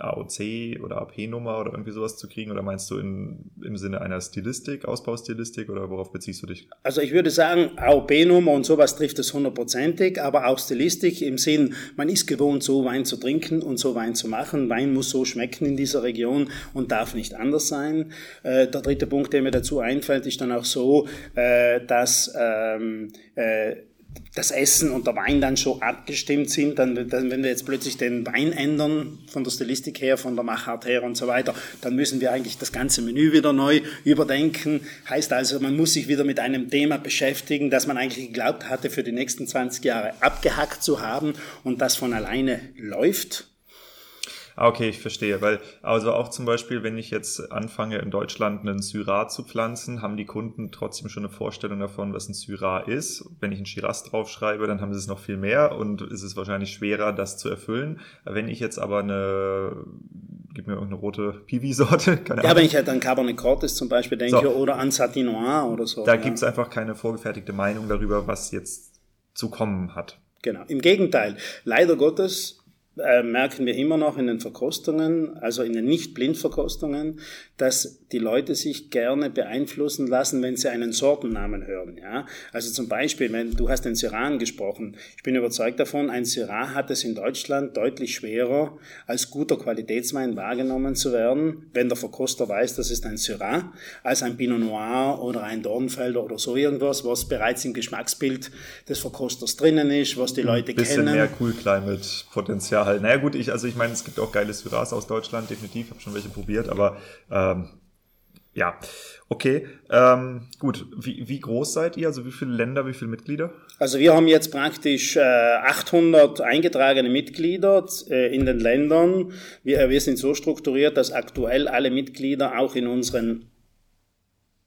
AOC oder AP-Nummer oder irgendwie sowas zu kriegen? Oder meinst du in, im Sinne einer Stilistik, Ausbaustilistik oder worauf beziehst du dich? Also ich würde sagen, AOP-Nummer und sowas trifft es hundertprozentig, aber auch Stilistik im Sinn, man ist gewohnt, so Wein zu trinken und so Wein zu machen. Wein muss so schmecken in dieser Region und darf nicht anders sein. Äh, der dritte Punkt, der mir dazu einfällt, ist dann auch so, äh, dass ähm, äh, das Essen und der Wein dann schon abgestimmt sind, dann, dann, wenn wir jetzt plötzlich den Wein ändern, von der Stilistik her, von der Machart her und so weiter, dann müssen wir eigentlich das ganze Menü wieder neu überdenken. Heißt also, man muss sich wieder mit einem Thema beschäftigen, das man eigentlich geglaubt hatte, für die nächsten 20 Jahre abgehackt zu haben und das von alleine läuft. Ah, okay, ich verstehe. Weil, also auch zum Beispiel, wenn ich jetzt anfange, in Deutschland einen Syrah zu pflanzen, haben die Kunden trotzdem schon eine Vorstellung davon, was ein Syrah ist. Wenn ich ein Shiraz draufschreibe, dann haben sie es noch viel mehr und es ist wahrscheinlich schwerer, das zu erfüllen. Wenn ich jetzt aber eine, gib mir irgendeine rote Piwi-Sorte, *laughs* keine Ja, wenn ich halt an Cabernet Cortes zum Beispiel denke so. oder an Satinois oder so. Da ja. gibt's einfach keine vorgefertigte Meinung darüber, was jetzt zu kommen hat. Genau. Im Gegenteil. Leider Gottes äh, merken wir immer noch in den Verkostungen, also in den Nicht-Blind-Verkostungen, dass die Leute sich gerne beeinflussen lassen, wenn sie einen Sortennamen hören. Ja? Also zum Beispiel, wenn du hast den Syrah angesprochen. Ich bin überzeugt davon, ein Syrah hat es in Deutschland deutlich schwerer, als guter Qualitätswein wahrgenommen zu werden, wenn der Verkoster weiß, das ist ein Syrah, als ein Pinot Noir oder ein Dornfelder oder so irgendwas, was bereits im Geschmacksbild des Verkosters drinnen ist, was die Leute Ein bisschen kennen. mehr Cool Climate Potenzial halt. Naja gut, ich, also ich meine, es gibt auch geile Syrahs aus Deutschland, definitiv, habe schon welche probiert, aber ähm, ja, okay. Ähm, gut, wie, wie groß seid ihr? Also wie viele Länder, wie viele Mitglieder? Also wir haben jetzt praktisch äh, 800 eingetragene Mitglieder äh, in den Ländern. Wir, wir sind so strukturiert, dass aktuell alle Mitglieder auch in unseren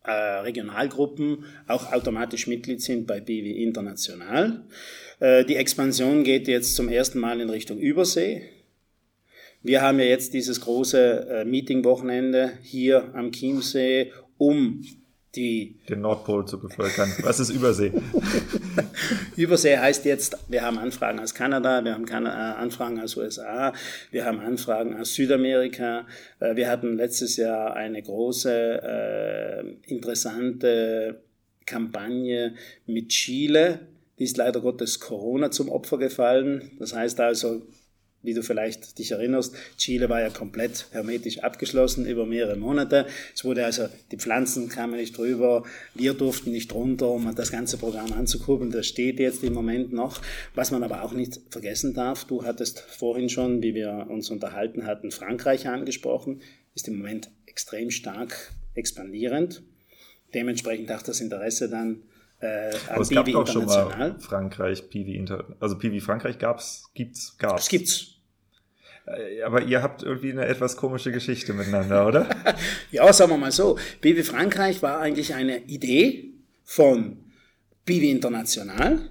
äh, Regionalgruppen auch automatisch Mitglied sind bei BW International. Äh, die Expansion geht jetzt zum ersten Mal in Richtung Übersee. Wir haben ja jetzt dieses große äh, Meeting-Wochenende hier am Chiemsee, um die den Nordpol zu bevölkern. Was ist Übersee? *laughs* Übersee heißt jetzt, wir haben Anfragen aus Kanada, wir haben äh, Anfragen aus USA, wir haben Anfragen aus Südamerika. Wir hatten letztes Jahr eine große, äh, interessante Kampagne mit Chile. Ist leider Gottes Corona zum Opfer gefallen. Das heißt also, wie du vielleicht dich erinnerst, Chile war ja komplett hermetisch abgeschlossen über mehrere Monate. Es wurde also, die Pflanzen kamen nicht drüber, wir durften nicht runter, um das ganze Programm anzukurbeln. Das steht jetzt im Moment noch. Was man aber auch nicht vergessen darf, du hattest vorhin schon, wie wir uns unterhalten hatten, Frankreich angesprochen, ist im Moment extrem stark expandierend. Dementsprechend auch das Interesse dann äh, Aber es gab doch schon mal Frankreich, PV Inter, also PV Frankreich gab's, gibt's, gab's. Es gibt's. Äh, aber ihr habt irgendwie eine etwas komische Geschichte miteinander, oder? *laughs* ja, sagen wir mal so. PV Frankreich war eigentlich eine Idee von PV International,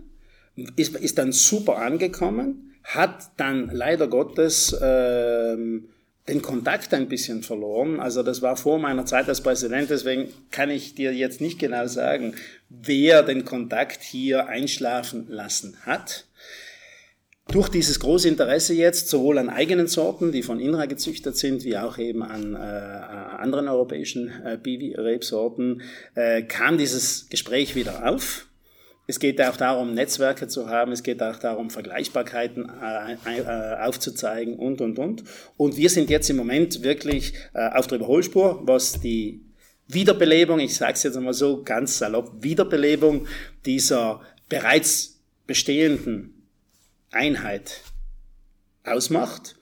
ist, ist dann super angekommen, hat dann leider Gottes ähm, den Kontakt ein bisschen verloren. Also das war vor meiner Zeit als Präsident, deswegen kann ich dir jetzt nicht genau sagen, wer den Kontakt hier einschlafen lassen hat. Durch dieses große Interesse jetzt, sowohl an eigenen Sorten, die von INRA gezüchtet sind, wie auch eben an äh, anderen europäischen äh, Bibi-Rebsorten, äh, kam dieses Gespräch wieder auf. Es geht auch darum, Netzwerke zu haben. Es geht auch darum, Vergleichbarkeiten äh, äh, aufzuzeigen und, und, und. Und wir sind jetzt im Moment wirklich äh, auf der Überholspur, was die Wiederbelebung, ich sage es jetzt einmal so ganz salopp, Wiederbelebung dieser bereits bestehenden Einheit ausmacht.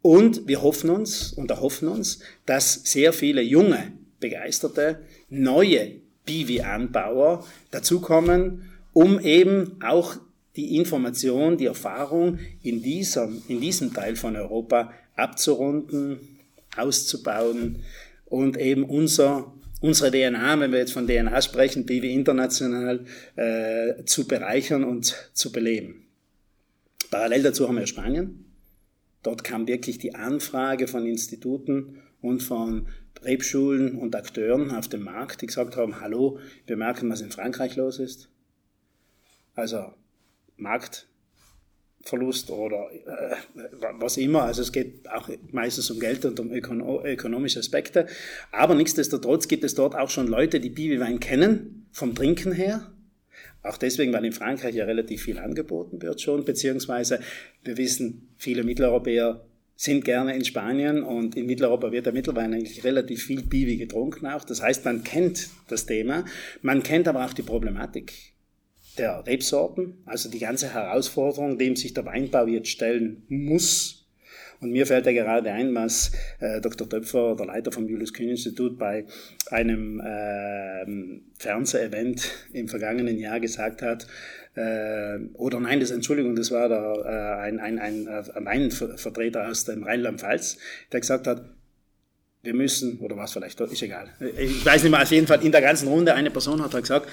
Und wir hoffen uns und erhoffen uns, dass sehr viele junge, begeisterte, neue Bivi-Anbauer dazukommen um eben auch die Information, die Erfahrung in diesem, in diesem Teil von Europa abzurunden, auszubauen und eben unser, unsere DNA, wenn wir jetzt von DNA sprechen, BW international, äh, zu bereichern und zu beleben. Parallel dazu haben wir Spanien. Dort kam wirklich die Anfrage von Instituten und von Rebschulen und Akteuren auf dem Markt, die gesagt haben, hallo, wir merken, was in Frankreich los ist also Marktverlust oder äh, was immer. Also es geht auch meistens um Geld und um ökono ökonomische Aspekte. Aber nichtsdestotrotz gibt es dort auch schon Leute, die Bibiwein kennen, vom Trinken her. Auch deswegen, weil in Frankreich ja relativ viel angeboten wird schon, beziehungsweise wir wissen, viele Mitteleuropäer sind gerne in Spanien und in Mitteleuropa wird der Mittelwein eigentlich relativ viel Bibi getrunken auch. Das heißt, man kennt das Thema, man kennt aber auch die Problematik der Rebsorten, also die ganze Herausforderung, dem sich der Weinbau jetzt stellen muss. Und mir fällt ja gerade ein, was äh, Dr. Töpfer, der Leiter vom Julius-Kühn-Institut, bei einem äh, Fernsehevent im vergangenen Jahr gesagt hat, äh, oder nein, das Entschuldigung, das war der, äh, ein, ein, ein, äh, ein Vertreter aus dem Rheinland-Pfalz, der gesagt hat, wir müssen, oder was vielleicht, ist egal. Ich weiß nicht mehr, auf jeden Fall in der ganzen Runde, eine Person hat halt gesagt,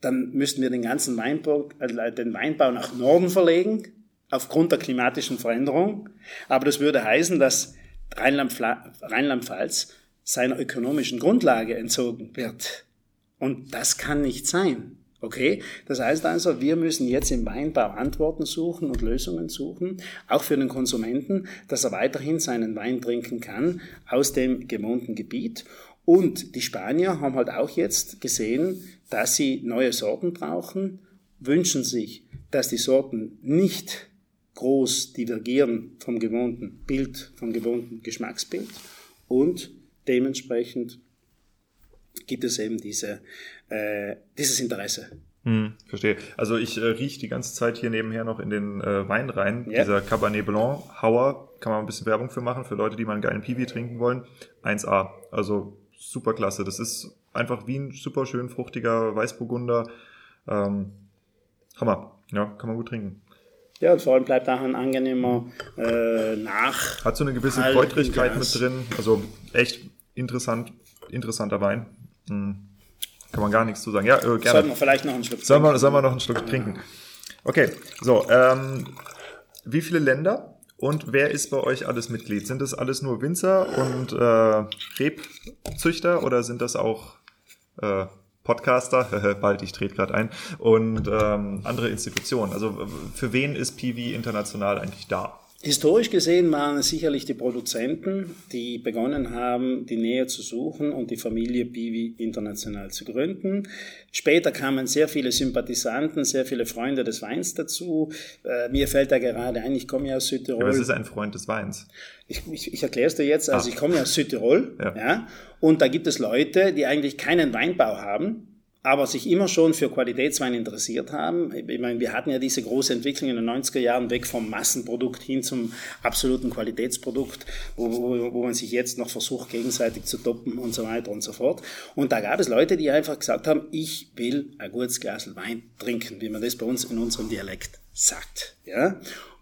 dann müssten wir den ganzen Weinbau, äh, den Weinbau nach Norden verlegen, aufgrund der klimatischen Veränderung. Aber das würde heißen, dass Rheinland-Pfalz seiner ökonomischen Grundlage entzogen wird. Und das kann nicht sein. Okay? Das heißt also, wir müssen jetzt im Weinbau Antworten suchen und Lösungen suchen, auch für den Konsumenten, dass er weiterhin seinen Wein trinken kann aus dem gewohnten Gebiet. Und die Spanier haben halt auch jetzt gesehen, dass sie neue Sorten brauchen, wünschen sich, dass die Sorten nicht groß divergieren vom gewohnten Bild, vom gewohnten Geschmacksbild und dementsprechend gibt es eben diese, äh, dieses Interesse Hm, verstehe. Also ich äh, rieche die ganze Zeit hier nebenher noch in den äh, Wein rein. Yeah. Dieser Cabernet Blanc, Hauer, kann man ein bisschen Werbung für machen, für Leute, die mal einen geilen Piwi trinken wollen. 1A. Also super klasse. Das ist einfach wie ein super schön fruchtiger Weißburgunder. Ähm, Hammer. Ja, kann man gut trinken. Ja, und vor allem bleibt auch ein angenehmer äh, Nach. Hat so eine gewisse Kräutrigkeit mit drin. Also echt interessant, interessanter Wein. Hm. Kann man gar nichts zu sagen. Ja, äh, gerne. Sollten wir vielleicht noch einen Schluck sollen trinken? Wir, sollen wir noch einen Schluck trinken? Okay, so. Ähm, wie viele Länder und wer ist bei euch alles Mitglied? Sind das alles nur Winzer und äh, Rebzüchter oder sind das auch äh, Podcaster, *laughs* bald, ich trete gerade ein, und ähm, andere Institutionen? Also für wen ist Piwi international eigentlich da? Historisch gesehen waren es sicherlich die Produzenten, die begonnen haben, die Nähe zu suchen und die Familie Biwi international zu gründen. Später kamen sehr viele Sympathisanten, sehr viele Freunde des Weins dazu. Äh, mir fällt da gerade ein, ich komme ja aus Südtirol. Ja, was ist ein Freund des Weins? Ich, ich, ich erkläre es dir jetzt. Also ah. ich komme ja aus Südtirol. Ja. ja. Und da gibt es Leute, die eigentlich keinen Weinbau haben, aber sich immer schon für Qualitätswein interessiert haben. Ich meine, wir hatten ja diese große Entwicklung in den 90er Jahren weg vom Massenprodukt hin zum absoluten Qualitätsprodukt, wo, wo, wo man sich jetzt noch versucht, gegenseitig zu toppen und so weiter und so fort. Und da gab es Leute, die einfach gesagt haben, ich will ein gutes Glas Wein trinken, wie man das bei uns in unserem Dialekt sagt. Ja?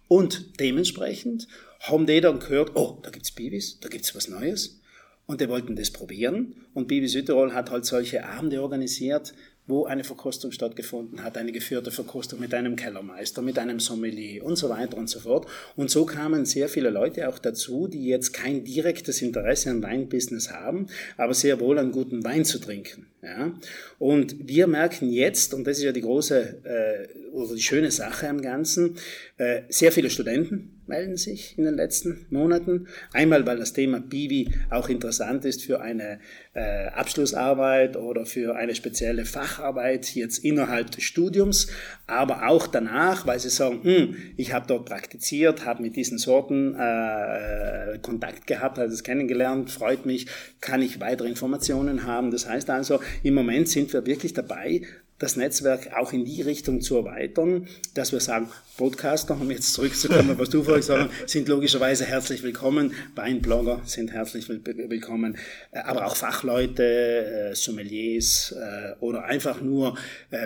Und dementsprechend haben die dann gehört, oh, da gibt's Bibis, da gibt's was Neues. Und die wollten das probieren. Und Bibi Südtirol hat halt solche Abende organisiert, wo eine Verkostung stattgefunden hat, eine geführte Verkostung mit einem Kellermeister, mit einem Sommelier und so weiter und so fort. Und so kamen sehr viele Leute auch dazu, die jetzt kein direktes Interesse an Weinbusiness haben, aber sehr wohl an guten Wein zu trinken. Ja? Und wir merken jetzt, und das ist ja die große äh, oder die schöne Sache am Ganzen, äh, sehr viele Studenten melden sich in den letzten Monaten. Einmal, weil das Thema Bibi auch interessant ist für eine äh, Abschlussarbeit oder für eine spezielle Facharbeit jetzt innerhalb des Studiums, aber auch danach, weil sie sagen, hm, ich habe dort praktiziert, habe mit diesen Sorten äh, Kontakt gehabt, habe es kennengelernt, freut mich, kann ich weitere Informationen haben. Das heißt also, im Moment sind wir wirklich dabei, das Netzwerk auch in die Richtung zu erweitern, dass wir sagen, Podcaster, um jetzt zurückzukommen, was du vorhin gesagt hast, sind logischerweise herzlich willkommen, Weinblogger sind herzlich willkommen, äh, aber auch Fachleute, äh, Sommeliers äh, oder einfach nur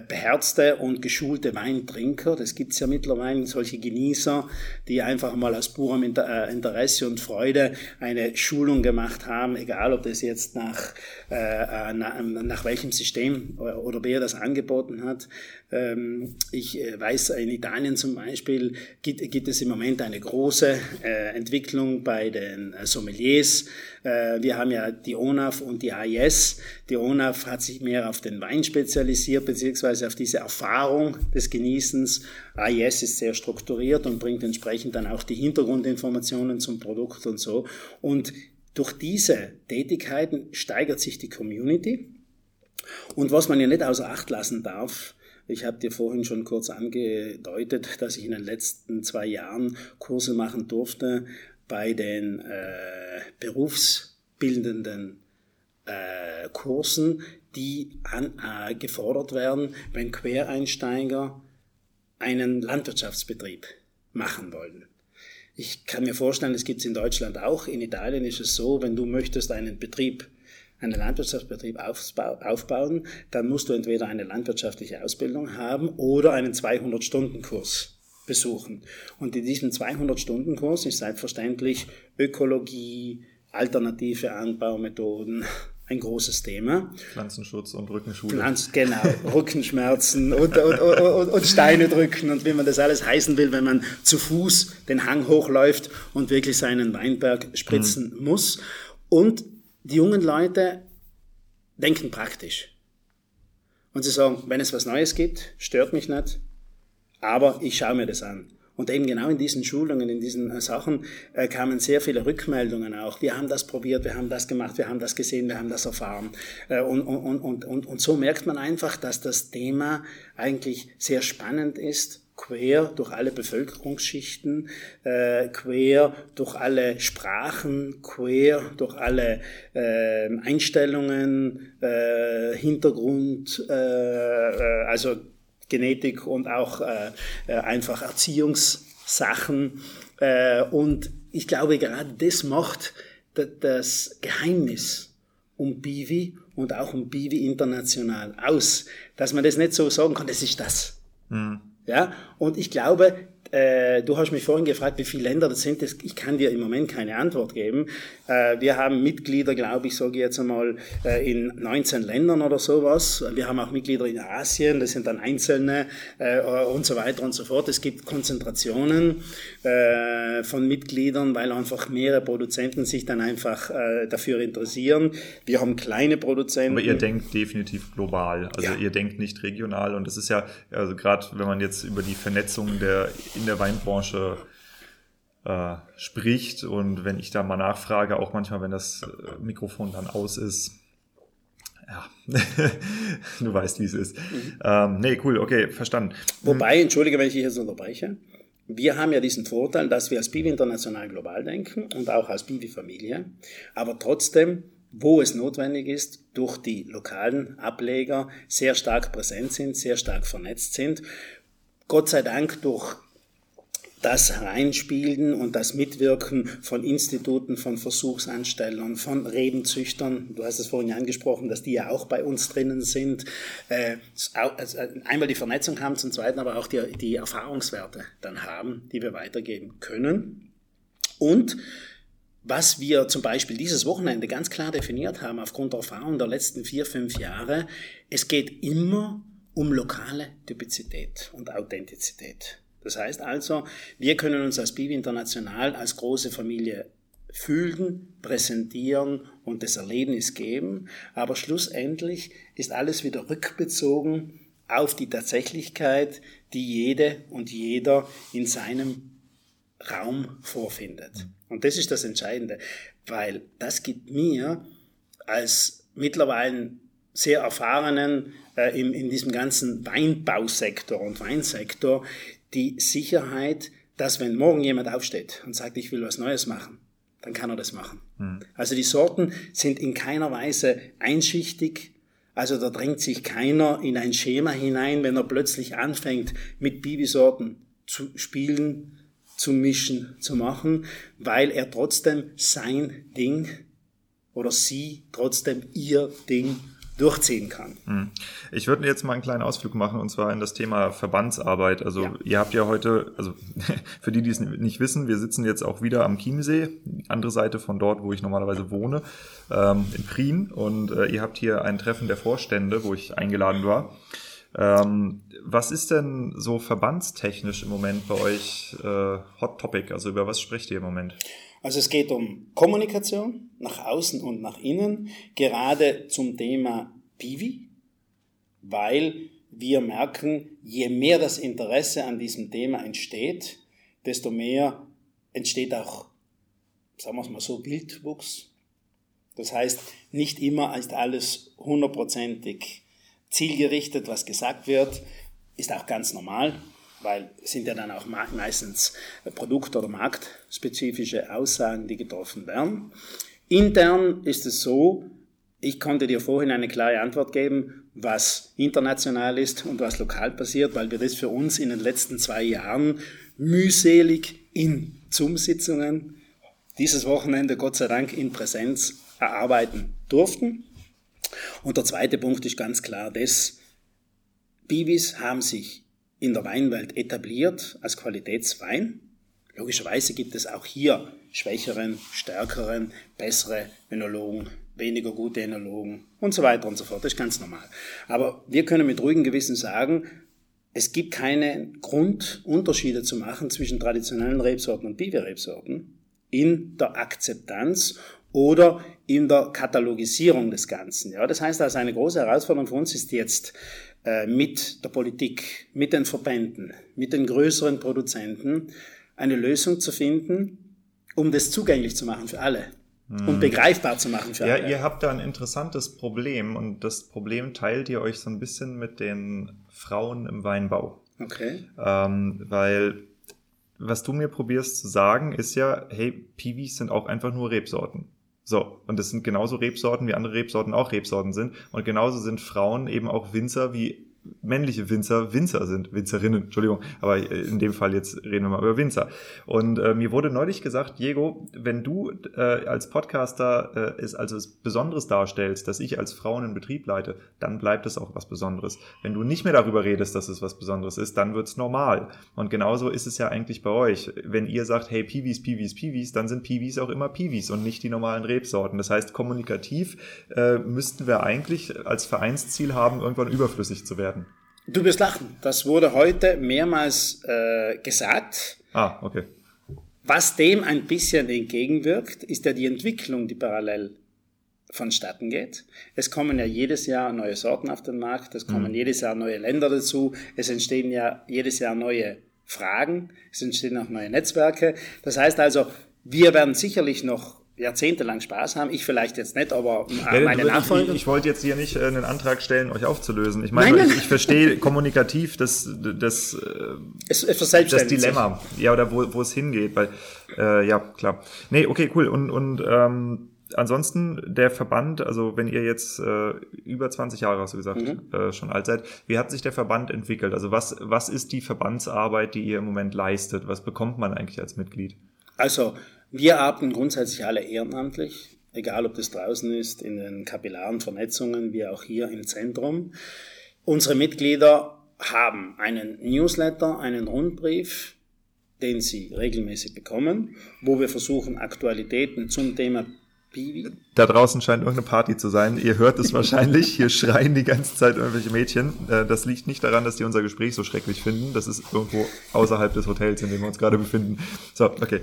beherzte und geschulte Weintrinker, das gibt's ja mittlerweile, solche Genießer, die einfach mal aus purem Interesse und Freude eine Schulung gemacht haben, egal ob das jetzt nach, nach welchem System oder wer das angeboten hat. Ähm, ich weiß, in Italien zum Beispiel gibt, gibt es im Moment eine große äh, Entwicklung bei den äh, Sommeliers. Äh, wir haben ja die ONAF und die AIS. Die ONAF hat sich mehr auf den Wein spezialisiert, beziehungsweise auf diese Erfahrung des Genießens. AIS ist sehr strukturiert und bringt entsprechend dann auch die Hintergrundinformationen zum Produkt und so. Und durch diese Tätigkeiten steigert sich die Community. Und was man ja nicht außer Acht lassen darf, ich habe dir vorhin schon kurz angedeutet, dass ich in den letzten zwei Jahren Kurse machen durfte bei den äh, berufsbildenden äh, Kursen, die an, äh, gefordert werden, wenn Quereinsteiger einen Landwirtschaftsbetrieb machen wollen. Ich kann mir vorstellen, es gibt es in Deutschland auch. In Italien ist es so, wenn du möchtest einen Betrieb einen Landwirtschaftsbetrieb aufbauen, dann musst du entweder eine landwirtschaftliche Ausbildung haben oder einen 200-Stunden-Kurs besuchen. Und in diesem 200-Stunden-Kurs ist selbstverständlich Ökologie, alternative Anbaumethoden, ein großes Thema. Pflanzenschutz und Rückenschule. Pflanz, genau, Rückenschmerzen und, und, und, und, Steine drücken und wie man das alles heißen will, wenn man zu Fuß den Hang hochläuft und wirklich seinen Weinberg spritzen mhm. muss. Und die jungen Leute denken praktisch. Und sie sagen, wenn es was Neues gibt, stört mich nicht, aber ich schaue mir das an. Und eben genau in diesen Schulungen, in diesen äh, Sachen äh, kamen sehr viele Rückmeldungen auch. Wir haben das probiert, wir haben das gemacht, wir haben das gesehen, wir haben das erfahren. Äh, und, und, und, und, und so merkt man einfach, dass das Thema eigentlich sehr spannend ist quer durch alle Bevölkerungsschichten, äh, quer durch alle Sprachen, quer durch alle äh, Einstellungen, äh, Hintergrund, äh, äh, also Genetik und auch äh, äh einfach Erziehungssachen. Äh, und ich glaube, gerade das macht das Geheimnis um Bivi und auch um Bivi international aus, dass man das nicht so sagen kann, das ist das. Mhm. Ja, und ich glaube, äh, du hast mich vorhin gefragt, wie viele Länder das sind. Das, ich kann dir im Moment keine Antwort geben. Äh, wir haben Mitglieder, glaube ich, sage ich jetzt einmal, äh, in 19 Ländern oder sowas. Wir haben auch Mitglieder in Asien, das sind dann einzelne äh, und so weiter und so fort. Es gibt Konzentrationen äh, von Mitgliedern, weil einfach mehrere Produzenten sich dann einfach äh, dafür interessieren. Wir haben kleine Produzenten. Aber ihr denkt definitiv global. Also ja. ihr denkt nicht regional. Und das ist ja, also gerade wenn man jetzt über die Vernetzung der in der Weinbranche äh, spricht. Und wenn ich da mal nachfrage, auch manchmal, wenn das äh, Mikrofon dann aus ist, ja, *laughs* du weißt, wie es ist. Mhm. Ähm, nee, cool, okay, verstanden. Wobei, entschuldige, wenn ich hier so unterbreche, wir haben ja diesen Vorteil, dass wir als Bibi international global denken und auch als Bibi-Familie, aber trotzdem, wo es notwendig ist, durch die lokalen Ableger sehr stark präsent sind, sehr stark vernetzt sind. Gott sei Dank durch das Reinspielen und das Mitwirken von Instituten, von Versuchsanstellern, von Rebenzüchtern, du hast es vorhin angesprochen, dass die ja auch bei uns drinnen sind, äh, also einmal die Vernetzung haben, zum Zweiten aber auch die, die Erfahrungswerte dann haben, die wir weitergeben können. Und was wir zum Beispiel dieses Wochenende ganz klar definiert haben, aufgrund der Erfahrung der letzten vier, fünf Jahre, es geht immer um lokale Typizität und Authentizität. Das heißt also, wir können uns als Bibi International als große Familie fühlen, präsentieren und das Erlebnis geben, aber schlussendlich ist alles wieder rückbezogen auf die Tatsächlichkeit, die jede und jeder in seinem Raum vorfindet. Und das ist das Entscheidende, weil das gibt mir als mittlerweile sehr erfahrenen äh, in, in diesem ganzen Weinbausektor und Weinsektor die Sicherheit, dass wenn morgen jemand aufsteht und sagt, ich will was Neues machen, dann kann er das machen. Mhm. Also die Sorten sind in keiner Weise einschichtig. Also da drängt sich keiner in ein Schema hinein, wenn er plötzlich anfängt, mit Bibisorten zu spielen, zu mischen, zu machen, weil er trotzdem sein Ding oder sie trotzdem ihr Ding durchziehen kann. Hm. Ich würde jetzt mal einen kleinen Ausflug machen und zwar in das Thema Verbandsarbeit. Also ja. ihr habt ja heute, also *laughs* für die, die es nicht wissen, wir sitzen jetzt auch wieder am Chiemsee, andere Seite von dort, wo ich normalerweise wohne, ähm, in Prien und äh, ihr habt hier ein Treffen der Vorstände, wo ich eingeladen war. Ähm, was ist denn so verbandstechnisch im Moment bei euch äh, Hot Topic? Also über was sprecht ihr im Moment? Also es geht um Kommunikation nach außen und nach innen, gerade zum Thema Pivi, weil wir merken, je mehr das Interesse an diesem Thema entsteht, desto mehr entsteht auch, sagen wir es mal so, Wildwuchs. Das heißt, nicht immer ist alles hundertprozentig zielgerichtet, was gesagt wird, ist auch ganz normal weil es sind ja dann auch meistens produkt- oder marktspezifische Aussagen, die getroffen werden. Intern ist es so, ich konnte dir vorhin eine klare Antwort geben, was international ist und was lokal passiert, weil wir das für uns in den letzten zwei Jahren mühselig in Zoom-Sitzungen, dieses Wochenende Gott sei Dank in Präsenz erarbeiten durften. Und der zweite Punkt ist ganz klar das, Bibis haben sich in der Weinwelt etabliert als Qualitätswein. Logischerweise gibt es auch hier schwächeren, stärkeren, bessere Önologen, weniger gute Önologen und so weiter und so fort. Das ist ganz normal. Aber wir können mit ruhigem Gewissen sagen, es gibt keine Grundunterschiede zu machen zwischen traditionellen Rebsorten und Bibi-Rebsorten in der Akzeptanz oder in der Katalogisierung des Ganzen. Ja, das heißt also, eine große Herausforderung für uns ist jetzt, mit der Politik, mit den Verbänden, mit den größeren Produzenten eine Lösung zu finden, um das zugänglich zu machen für alle und hm. begreifbar zu machen für ja, alle. Ihr habt da ein interessantes Problem und das Problem teilt ihr euch so ein bisschen mit den Frauen im Weinbau. Okay. Ähm, weil was du mir probierst zu sagen, ist ja, hey, Piwis sind auch einfach nur Rebsorten. So, und das sind genauso Rebsorten, wie andere Rebsorten auch Rebsorten sind. Und genauso sind Frauen eben auch Winzer wie männliche Winzer Winzer sind, Winzerinnen, Entschuldigung, aber in dem Fall jetzt reden wir mal über Winzer. Und äh, mir wurde neulich gesagt, Diego, wenn du äh, als Podcaster äh, es als was Besonderes darstellst, dass ich als Frau einen Betrieb leite, dann bleibt es auch was Besonderes. Wenn du nicht mehr darüber redest, dass es was Besonderes ist, dann wird's normal. Und genauso ist es ja eigentlich bei euch. Wenn ihr sagt, hey, Piwis, Piwis, Piwis, dann sind Piwis auch immer Piwis und nicht die normalen Rebsorten. Das heißt, kommunikativ äh, müssten wir eigentlich als Vereinsziel haben, irgendwann überflüssig zu werden. Du wirst lachen. Das wurde heute mehrmals äh, gesagt. Ah, okay. Was dem ein bisschen entgegenwirkt, ist ja die Entwicklung, die parallel vonstatten geht. Es kommen ja jedes Jahr neue Sorten auf den Markt, es kommen mhm. jedes Jahr neue Länder dazu, es entstehen ja jedes Jahr neue Fragen, es entstehen auch neue Netzwerke. Das heißt also, wir werden sicherlich noch jahrzehntelang Spaß haben. Ich vielleicht jetzt nicht, aber ja, meine Nachfolger. Ich, ich, wollte jetzt hier nicht äh, einen Antrag stellen, euch aufzulösen. Ich meine, ich, ich, verstehe kommunikativ das, das, äh, es, es das Dilemma. Sich. Ja, oder wo, wo es hingeht. Weil, äh, ja, klar. Nee, okay, cool. Und, und ähm, ansonsten der Verband, also wenn ihr jetzt äh, über 20 Jahre, hast du gesagt, mhm. äh, schon alt seid, wie hat sich der Verband entwickelt? Also was, was ist die Verbandsarbeit, die ihr im Moment leistet? Was bekommt man eigentlich als Mitglied? Also wir arbeiten grundsätzlich alle ehrenamtlich, egal ob das draußen ist, in den kapillaren Vernetzungen, wie auch hier im Zentrum. Unsere Mitglieder haben einen Newsletter, einen Rundbrief, den sie regelmäßig bekommen, wo wir versuchen, Aktualitäten zum Thema Da draußen scheint irgendeine Party zu sein. Ihr hört es *laughs* wahrscheinlich. Hier schreien die ganze Zeit irgendwelche Mädchen. Äh, das liegt nicht daran, dass die unser Gespräch so schrecklich finden. Das ist irgendwo außerhalb des Hotels, in dem wir uns gerade befinden. So, okay.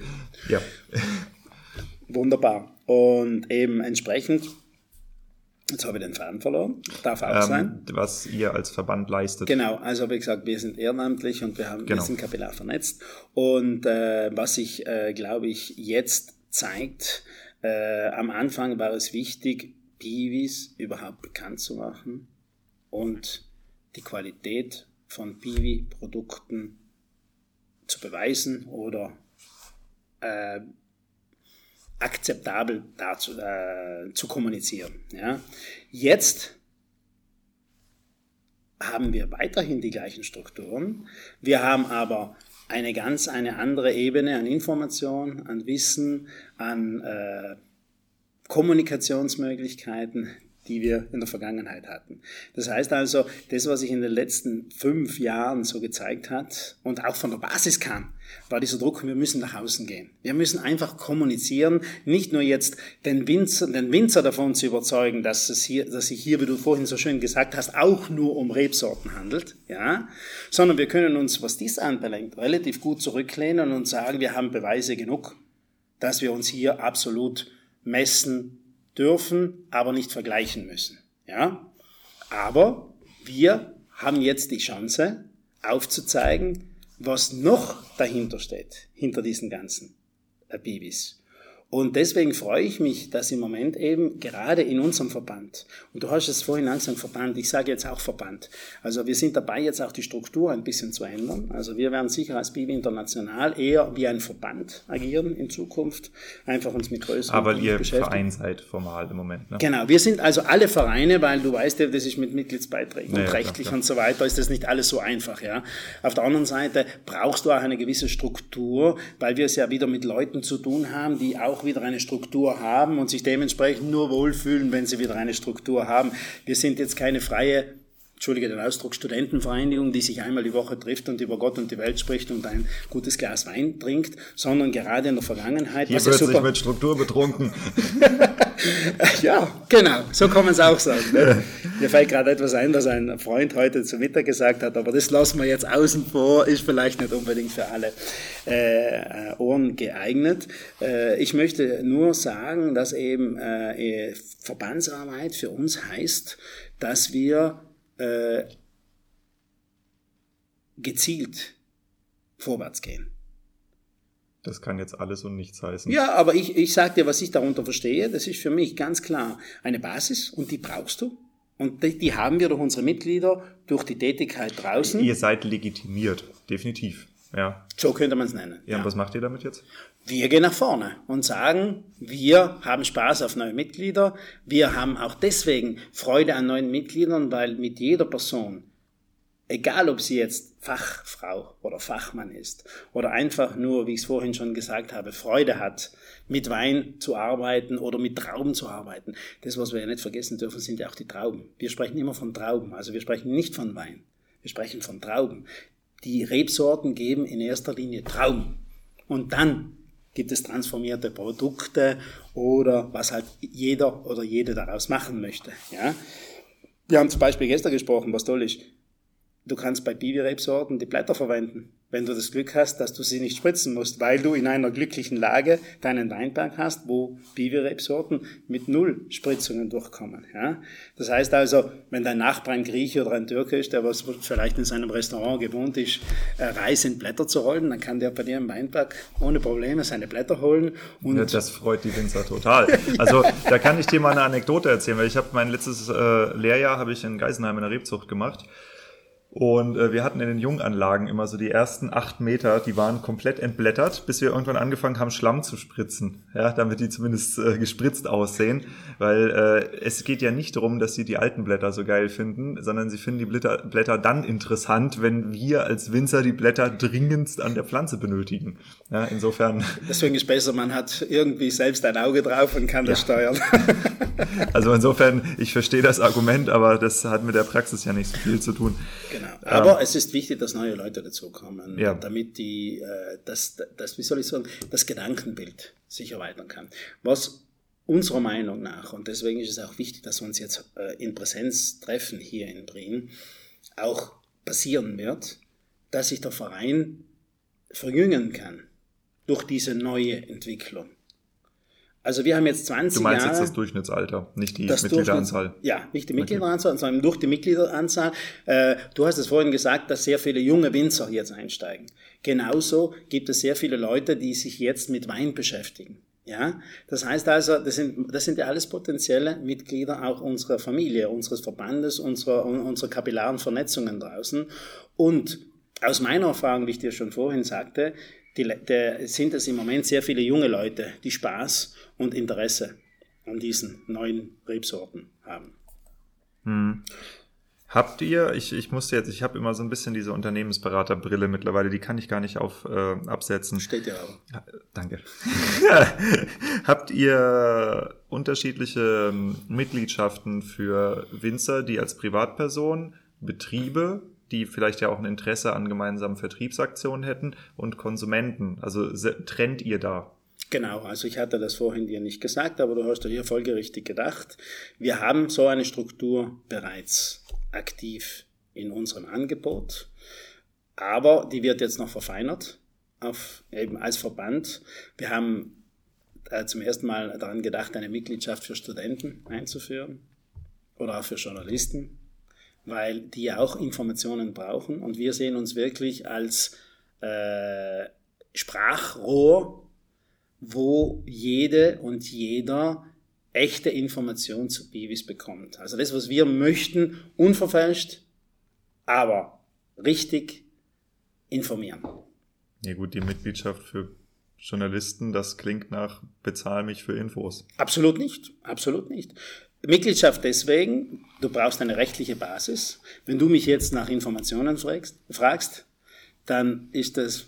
Ja. *laughs* Wunderbar. Und eben entsprechend Jetzt habe ich den Faden verloren. Darf auch ähm, sein. Was ihr als Verband leistet. Genau, also wie gesagt, wir sind ehrenamtlich und wir, haben, genau. wir sind kapillar vernetzt. Und äh, was sich, äh, glaube ich, jetzt zeigt, äh, am Anfang war es wichtig, Piwis überhaupt bekannt zu machen und die Qualität von Piwi-Produkten zu beweisen oder äh, akzeptabel dazu, äh, zu kommunizieren. Ja. Jetzt haben wir weiterhin die gleichen Strukturen. Wir haben aber eine ganz eine andere Ebene an Information, an Wissen, an äh, Kommunikationsmöglichkeiten, die wir in der Vergangenheit hatten. Das heißt also, das, was sich in den letzten fünf Jahren so gezeigt hat und auch von der Basis kam, war dieser Druck, wir müssen nach außen gehen. Wir müssen einfach kommunizieren, nicht nur jetzt den Winzer, den Winzer davon zu überzeugen, dass es hier, dass sich hier, wie du vorhin so schön gesagt hast, auch nur um Rebsorten handelt, ja, sondern wir können uns, was dies anbelangt, relativ gut zurücklehnen und sagen, wir haben Beweise genug, dass wir uns hier absolut messen dürfen, aber nicht vergleichen müssen. Ja? Aber wir haben jetzt die Chance aufzuzeigen, was noch dahinter steht, hinter diesen ganzen Babys. Und deswegen freue ich mich, dass im Moment eben gerade in unserem Verband, und du hast es vorhin langsam Verband, ich sage jetzt auch Verband, also wir sind dabei, jetzt auch die Struktur ein bisschen zu ändern. Also wir werden sicher als Bibi International eher wie ein Verband agieren in Zukunft, einfach uns mit größeren Aber ihr Verein seid formal im Moment, ne? Genau, wir sind also alle Vereine, weil du weißt ja, das ist mit Mitgliedsbeiträgen naja, und rechtlich klar, klar. und so weiter, ist das nicht alles so einfach, ja. Auf der anderen Seite brauchst du auch eine gewisse Struktur, weil wir es ja wieder mit Leuten zu tun haben, die auch auch wieder eine Struktur haben und sich dementsprechend nur wohlfühlen, wenn sie wieder eine Struktur haben. Wir sind jetzt keine freie entschuldige den Ausdruck, Studentenvereinigung, die sich einmal die Woche trifft und über Gott und die Welt spricht und ein gutes Glas Wein trinkt, sondern gerade in der Vergangenheit. Hier wird sich mit Struktur betrunken. *laughs* ja, genau, so kann man es auch sagen. Ne? *laughs* Mir fällt gerade etwas ein, was ein Freund heute zu Mittag gesagt hat, aber das lassen wir jetzt außen vor, ist vielleicht nicht unbedingt für alle äh, Ohren geeignet. Äh, ich möchte nur sagen, dass eben äh, Verbandsarbeit für uns heißt, dass wir äh, gezielt vorwärts gehen. Das kann jetzt alles und nichts heißen. Ja, aber ich, ich sage dir, was ich darunter verstehe. Das ist für mich ganz klar eine Basis und die brauchst du. Und die, die haben wir durch unsere Mitglieder, durch die Tätigkeit draußen. Ihr seid legitimiert, definitiv. Ja. So könnte man es nennen. Ja, ja, und was macht ihr damit jetzt? Wir gehen nach vorne und sagen, wir haben Spaß auf neue Mitglieder. Wir haben auch deswegen Freude an neuen Mitgliedern, weil mit jeder Person, egal ob sie jetzt Fachfrau oder Fachmann ist oder einfach nur, wie ich es vorhin schon gesagt habe, Freude hat, mit Wein zu arbeiten oder mit Trauben zu arbeiten. Das, was wir ja nicht vergessen dürfen, sind ja auch die Trauben. Wir sprechen immer von Trauben, also wir sprechen nicht von Wein. Wir sprechen von Trauben. Die Rebsorten geben in erster Linie Trauben. Und dann gibt es transformierte Produkte oder was halt jeder oder jede daraus machen möchte. Ja? Wir haben zum Beispiel gestern gesprochen, was toll ist. Du kannst bei Bibi-Rebsorten die Blätter verwenden wenn du das Glück hast, dass du sie nicht spritzen musst, weil du in einer glücklichen Lage deinen Weinberg hast, wo Biberrebsorten mit null Spritzungen durchkommen. Ja? Das heißt also, wenn dein Nachbar ein Grieche oder ein Türke ist, der was vielleicht in seinem Restaurant gewohnt ist, äh, Reis in Blätter zu rollen, dann kann der bei dir im Weinberg ohne Probleme seine Blätter holen. Und ja, das freut die Winzer total. *laughs* Also da kann ich dir mal eine Anekdote erzählen, weil ich habe mein letztes äh, Lehrjahr habe ich in Geisenheim in der Rebzucht gemacht und äh, wir hatten in den Junganlagen immer so die ersten acht Meter, die waren komplett entblättert, bis wir irgendwann angefangen haben, Schlamm zu spritzen, ja, damit die zumindest äh, gespritzt aussehen. Weil äh, es geht ja nicht darum, dass sie die alten Blätter so geil finden, sondern sie finden die Blätter, Blätter dann interessant, wenn wir als Winzer die Blätter dringendst an der Pflanze benötigen. Ja, insofern. Deswegen ist besser, man hat irgendwie selbst ein Auge drauf und kann das steuern. also insofern, ich verstehe das Argument, aber das hat mit der Praxis ja nicht so viel zu tun. Genau. Aber ähm, es ist wichtig, dass neue Leute dazukommen, ja. damit die, äh, das, das, wie soll ich sagen, das Gedankenbild sich erweitern kann. Was unserer Meinung nach, und deswegen ist es auch wichtig, dass wir uns jetzt äh, in Präsenz treffen hier in Brien, auch passieren wird, dass sich der Verein verjüngen kann durch diese neue Entwicklung. Also wir haben jetzt 20 Jahre. Du meinst Jahre, jetzt das Durchschnittsalter, nicht die Mitgliederanzahl. Ja, nicht die Mitgliederanzahl, sondern durch die Mitgliederanzahl. Äh, du hast es vorhin gesagt, dass sehr viele junge Winzer jetzt einsteigen. Genauso gibt es sehr viele Leute, die sich jetzt mit Wein beschäftigen. Ja, das heißt also, das sind, das sind ja alles potenzielle Mitglieder auch unserer Familie, unseres Verbandes, unserer, unserer kapillaren Vernetzungen draußen. Und aus meiner Erfahrung, wie ich dir schon vorhin sagte, die, der, sind es im Moment sehr viele junge Leute, die Spaß und Interesse an diesen neuen Rebsorten haben. Hm. Habt ihr, ich, ich musste jetzt, ich habe immer so ein bisschen diese Unternehmensberaterbrille mittlerweile, die kann ich gar nicht auf äh, absetzen. Steht ja aber. Danke. *laughs* Habt ihr unterschiedliche ähm, Mitgliedschaften für Winzer, die als Privatperson, Betriebe, die vielleicht ja auch ein Interesse an gemeinsamen Vertriebsaktionen hätten und Konsumenten? Also trennt ihr da? Genau, also ich hatte das vorhin dir nicht gesagt, aber du hast ja hier folgerichtig gedacht. Wir haben so eine Struktur bereits aktiv in unserem Angebot, aber die wird jetzt noch verfeinert auf, eben als Verband. Wir haben äh, zum ersten Mal daran gedacht, eine Mitgliedschaft für Studenten einzuführen oder auch für Journalisten, weil die ja auch Informationen brauchen und wir sehen uns wirklich als äh, Sprachrohr wo jede und jeder echte Information zu Bibis bekommt. Also das, was wir möchten, unverfälscht, aber richtig informieren. Ja gut, die Mitgliedschaft für Journalisten, das klingt nach bezahl mich für Infos. Absolut nicht, absolut nicht. Mitgliedschaft deswegen, du brauchst eine rechtliche Basis. Wenn du mich jetzt nach Informationen fragst, fragst dann ist das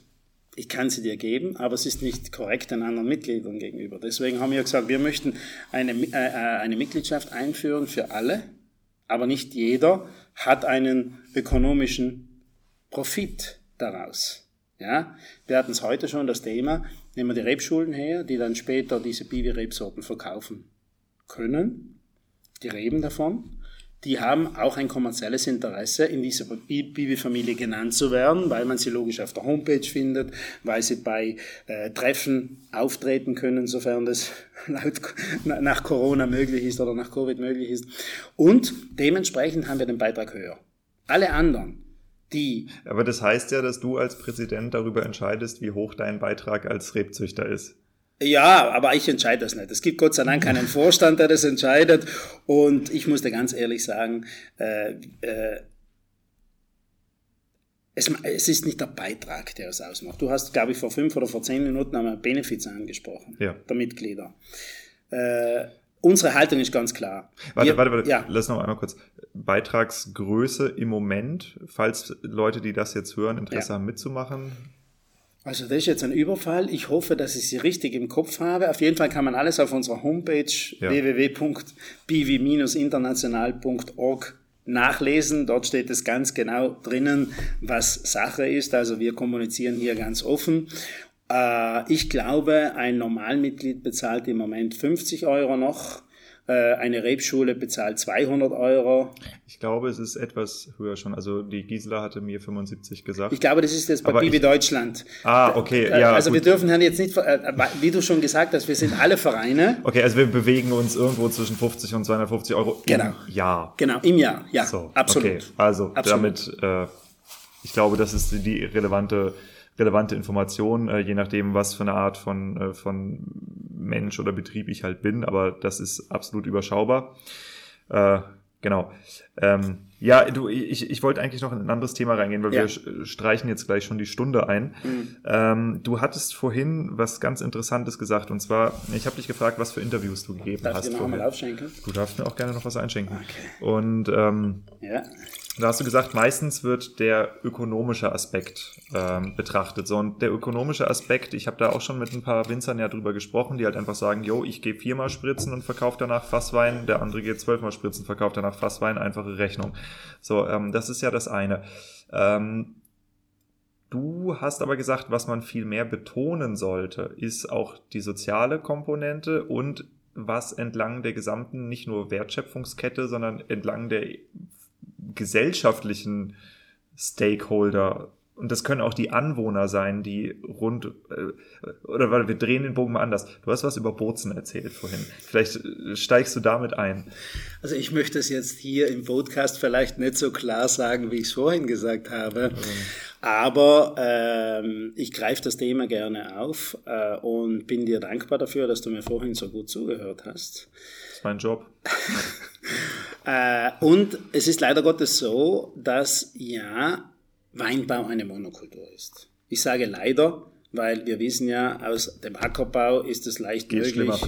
ich kann sie dir geben, aber es ist nicht korrekt den anderen Mitgliedern gegenüber. Deswegen haben wir gesagt, wir möchten eine, äh, äh, eine Mitgliedschaft einführen für alle, aber nicht jeder hat einen ökonomischen Profit daraus. Ja, wir hatten es heute schon das Thema, nehmen wir die Rebschulen her, die dann später diese Bibi-Rebsorten verkaufen können, die Reben davon die haben auch ein kommerzielles Interesse, in dieser Bibi-Familie genannt zu werden, weil man sie logisch auf der Homepage findet, weil sie bei äh, Treffen auftreten können, sofern das *laughs* laut, nach Corona möglich ist oder nach Covid möglich ist. Und dementsprechend haben wir den Beitrag höher. Alle anderen, die. Aber das heißt ja, dass du als Präsident darüber entscheidest, wie hoch dein Beitrag als Rebzüchter ist. Ja, aber ich entscheide das nicht. Es gibt Gott sei Dank keinen Vorstand, der das entscheidet. Und ich muss dir ganz ehrlich sagen, äh, äh, es, es, ist nicht der Beitrag, der es ausmacht. Du hast, glaube ich, vor fünf oder vor zehn Minuten einmal Benefits angesprochen, ja. der Mitglieder. Äh, unsere Haltung ist ganz klar. Warte, Wir, warte, warte. Ja. Lass noch einmal kurz. Beitragsgröße im Moment, falls Leute, die das jetzt hören, Interesse ja. haben mitzumachen? Also das ist jetzt ein Überfall. Ich hoffe, dass ich sie richtig im Kopf habe. Auf jeden Fall kann man alles auf unserer Homepage ja. www.bivi-international.org nachlesen. Dort steht es ganz genau drinnen, was Sache ist. Also wir kommunizieren hier ganz offen. Äh, ich glaube, ein Normalmitglied bezahlt im Moment 50 Euro noch eine Rebschule bezahlt 200 Euro. Ich glaube, es ist etwas höher schon. Also die Gisela hatte mir 75 gesagt. Ich glaube, das ist jetzt bei Bibi Deutschland. Ah, okay. Äh, ja, also gut. wir dürfen dann jetzt nicht, äh, wie du schon gesagt hast, wir sind alle Vereine. Okay, also wir bewegen uns irgendwo zwischen 50 und 250 Euro genau. im Jahr. Genau, im Jahr, ja, so, absolut. Okay, also absolut. damit, äh, ich glaube, das ist die relevante relevante Informationen, äh, je nachdem, was für eine Art von, äh, von Mensch oder Betrieb ich halt bin, aber das ist absolut überschaubar. Äh, genau. Ähm, ja, du, ich, ich wollte eigentlich noch in ein anderes Thema reingehen, weil ja. wir streichen jetzt gleich schon die Stunde ein. Mhm. Ähm, du hattest vorhin was ganz Interessantes gesagt und zwar, ich habe dich gefragt, was für Interviews du gegeben Darf hast. Darf ich dir noch mal aufschenken? Du darfst mir auch gerne noch was einschenken. Okay. Und ähm, ja. Da hast du gesagt, meistens wird der ökonomische Aspekt ähm, betrachtet. So, und der ökonomische Aspekt, ich habe da auch schon mit ein paar Winzern ja drüber gesprochen, die halt einfach sagen, yo, ich gehe viermal Spritzen und verkaufe danach Fasswein, der andere geht zwölfmal Spritzen, verkauft danach Fasswein, einfache Rechnung. So, ähm, das ist ja das eine. Ähm, Du hast aber gesagt, was man viel mehr betonen sollte, ist auch die soziale Komponente und was entlang der gesamten, nicht nur Wertschöpfungskette, sondern entlang der gesellschaftlichen Stakeholder und das können auch die Anwohner sein, die rund, äh, oder weil wir drehen den Bogen mal anders. Du hast was über Bozen erzählt vorhin. Vielleicht äh, steigst du damit ein. Also ich möchte es jetzt hier im Podcast vielleicht nicht so klar sagen, wie ich es vorhin gesagt habe. Mhm. Aber ähm, ich greife das Thema gerne auf äh, und bin dir dankbar dafür, dass du mir vorhin so gut zugehört hast. Das ist mein Job. *laughs* äh, und es ist leider Gottes so, dass ja Weinbau eine Monokultur ist. Ich sage leider, weil wir wissen ja, aus dem Ackerbau ist es leicht Geht möglich.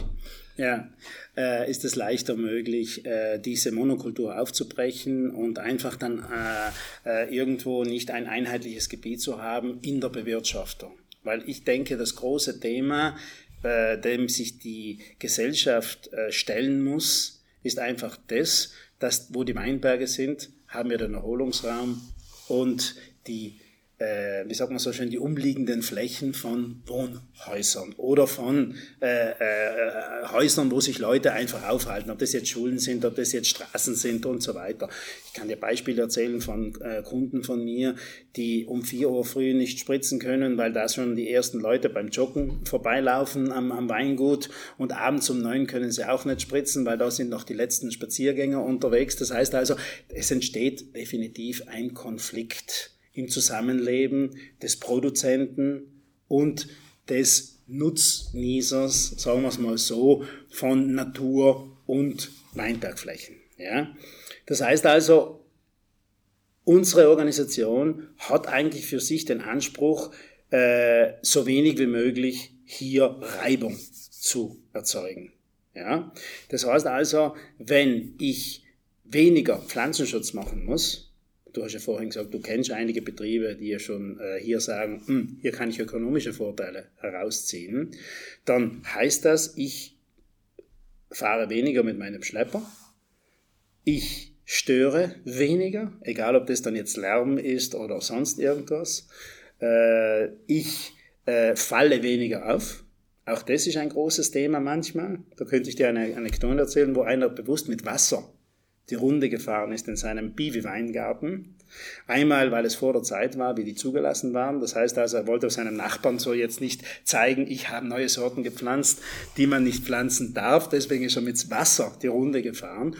Ja, äh, ist es leichter möglich, äh, diese Monokultur aufzubrechen und einfach dann äh, äh, irgendwo nicht ein einheitliches Gebiet zu haben in der Bewirtschaftung. Weil ich denke, das große Thema, äh, dem sich die Gesellschaft äh, stellen muss, ist einfach das, dass wo die Weinberge sind, haben wir den Erholungsraum und die, äh, wie sagt man so schön, die umliegenden Flächen von Wohnhäusern oder von äh, äh, Häusern, wo sich Leute einfach aufhalten, ob das jetzt Schulen sind, ob das jetzt Straßen sind und so weiter. Ich kann dir Beispiele erzählen von äh, Kunden von mir, die um 4 Uhr früh nicht spritzen können, weil da schon die ersten Leute beim Joggen vorbeilaufen am, am Weingut und abends um 9 können sie auch nicht spritzen, weil da sind noch die letzten Spaziergänger unterwegs. Das heißt also, es entsteht definitiv ein Konflikt im Zusammenleben des Produzenten und des Nutzniesers, sagen wir es mal so, von Natur und Weinbergflächen. Ja? Das heißt also, unsere Organisation hat eigentlich für sich den Anspruch, äh, so wenig wie möglich hier Reibung zu erzeugen. Ja? Das heißt also, wenn ich weniger Pflanzenschutz machen muss, Du hast ja vorhin gesagt, du kennst einige Betriebe, die ja schon äh, hier sagen, hm, hier kann ich ökonomische Vorteile herausziehen. Dann heißt das, ich fahre weniger mit meinem Schlepper, ich störe weniger, egal ob das dann jetzt Lärm ist oder sonst irgendwas. Äh, ich äh, falle weniger auf. Auch das ist ein großes Thema manchmal. Da könnte ich dir eine Anekdote erzählen, wo einer bewusst mit Wasser die Runde gefahren ist in seinem Biwi-Weingarten. Einmal, weil es vor der Zeit war, wie die zugelassen waren. Das heißt also, er wollte seinem Nachbarn so jetzt nicht zeigen, ich habe neue Sorten gepflanzt, die man nicht pflanzen darf. Deswegen ist er mit Wasser die Runde gefahren.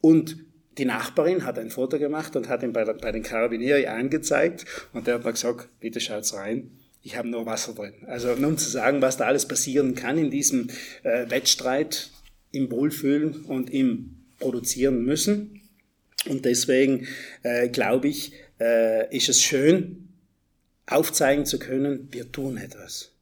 Und die Nachbarin hat ein Foto gemacht und hat ihn bei, bei den Carabinieri angezeigt. Und der hat mal gesagt, bitte schaut's rein. Ich habe nur Wasser drin. Also nur um zu sagen, was da alles passieren kann in diesem äh, Wettstreit, im Wohlfühlen und im produzieren müssen. Und deswegen äh, glaube ich, äh, ist es schön, aufzeigen zu können, wir tun etwas.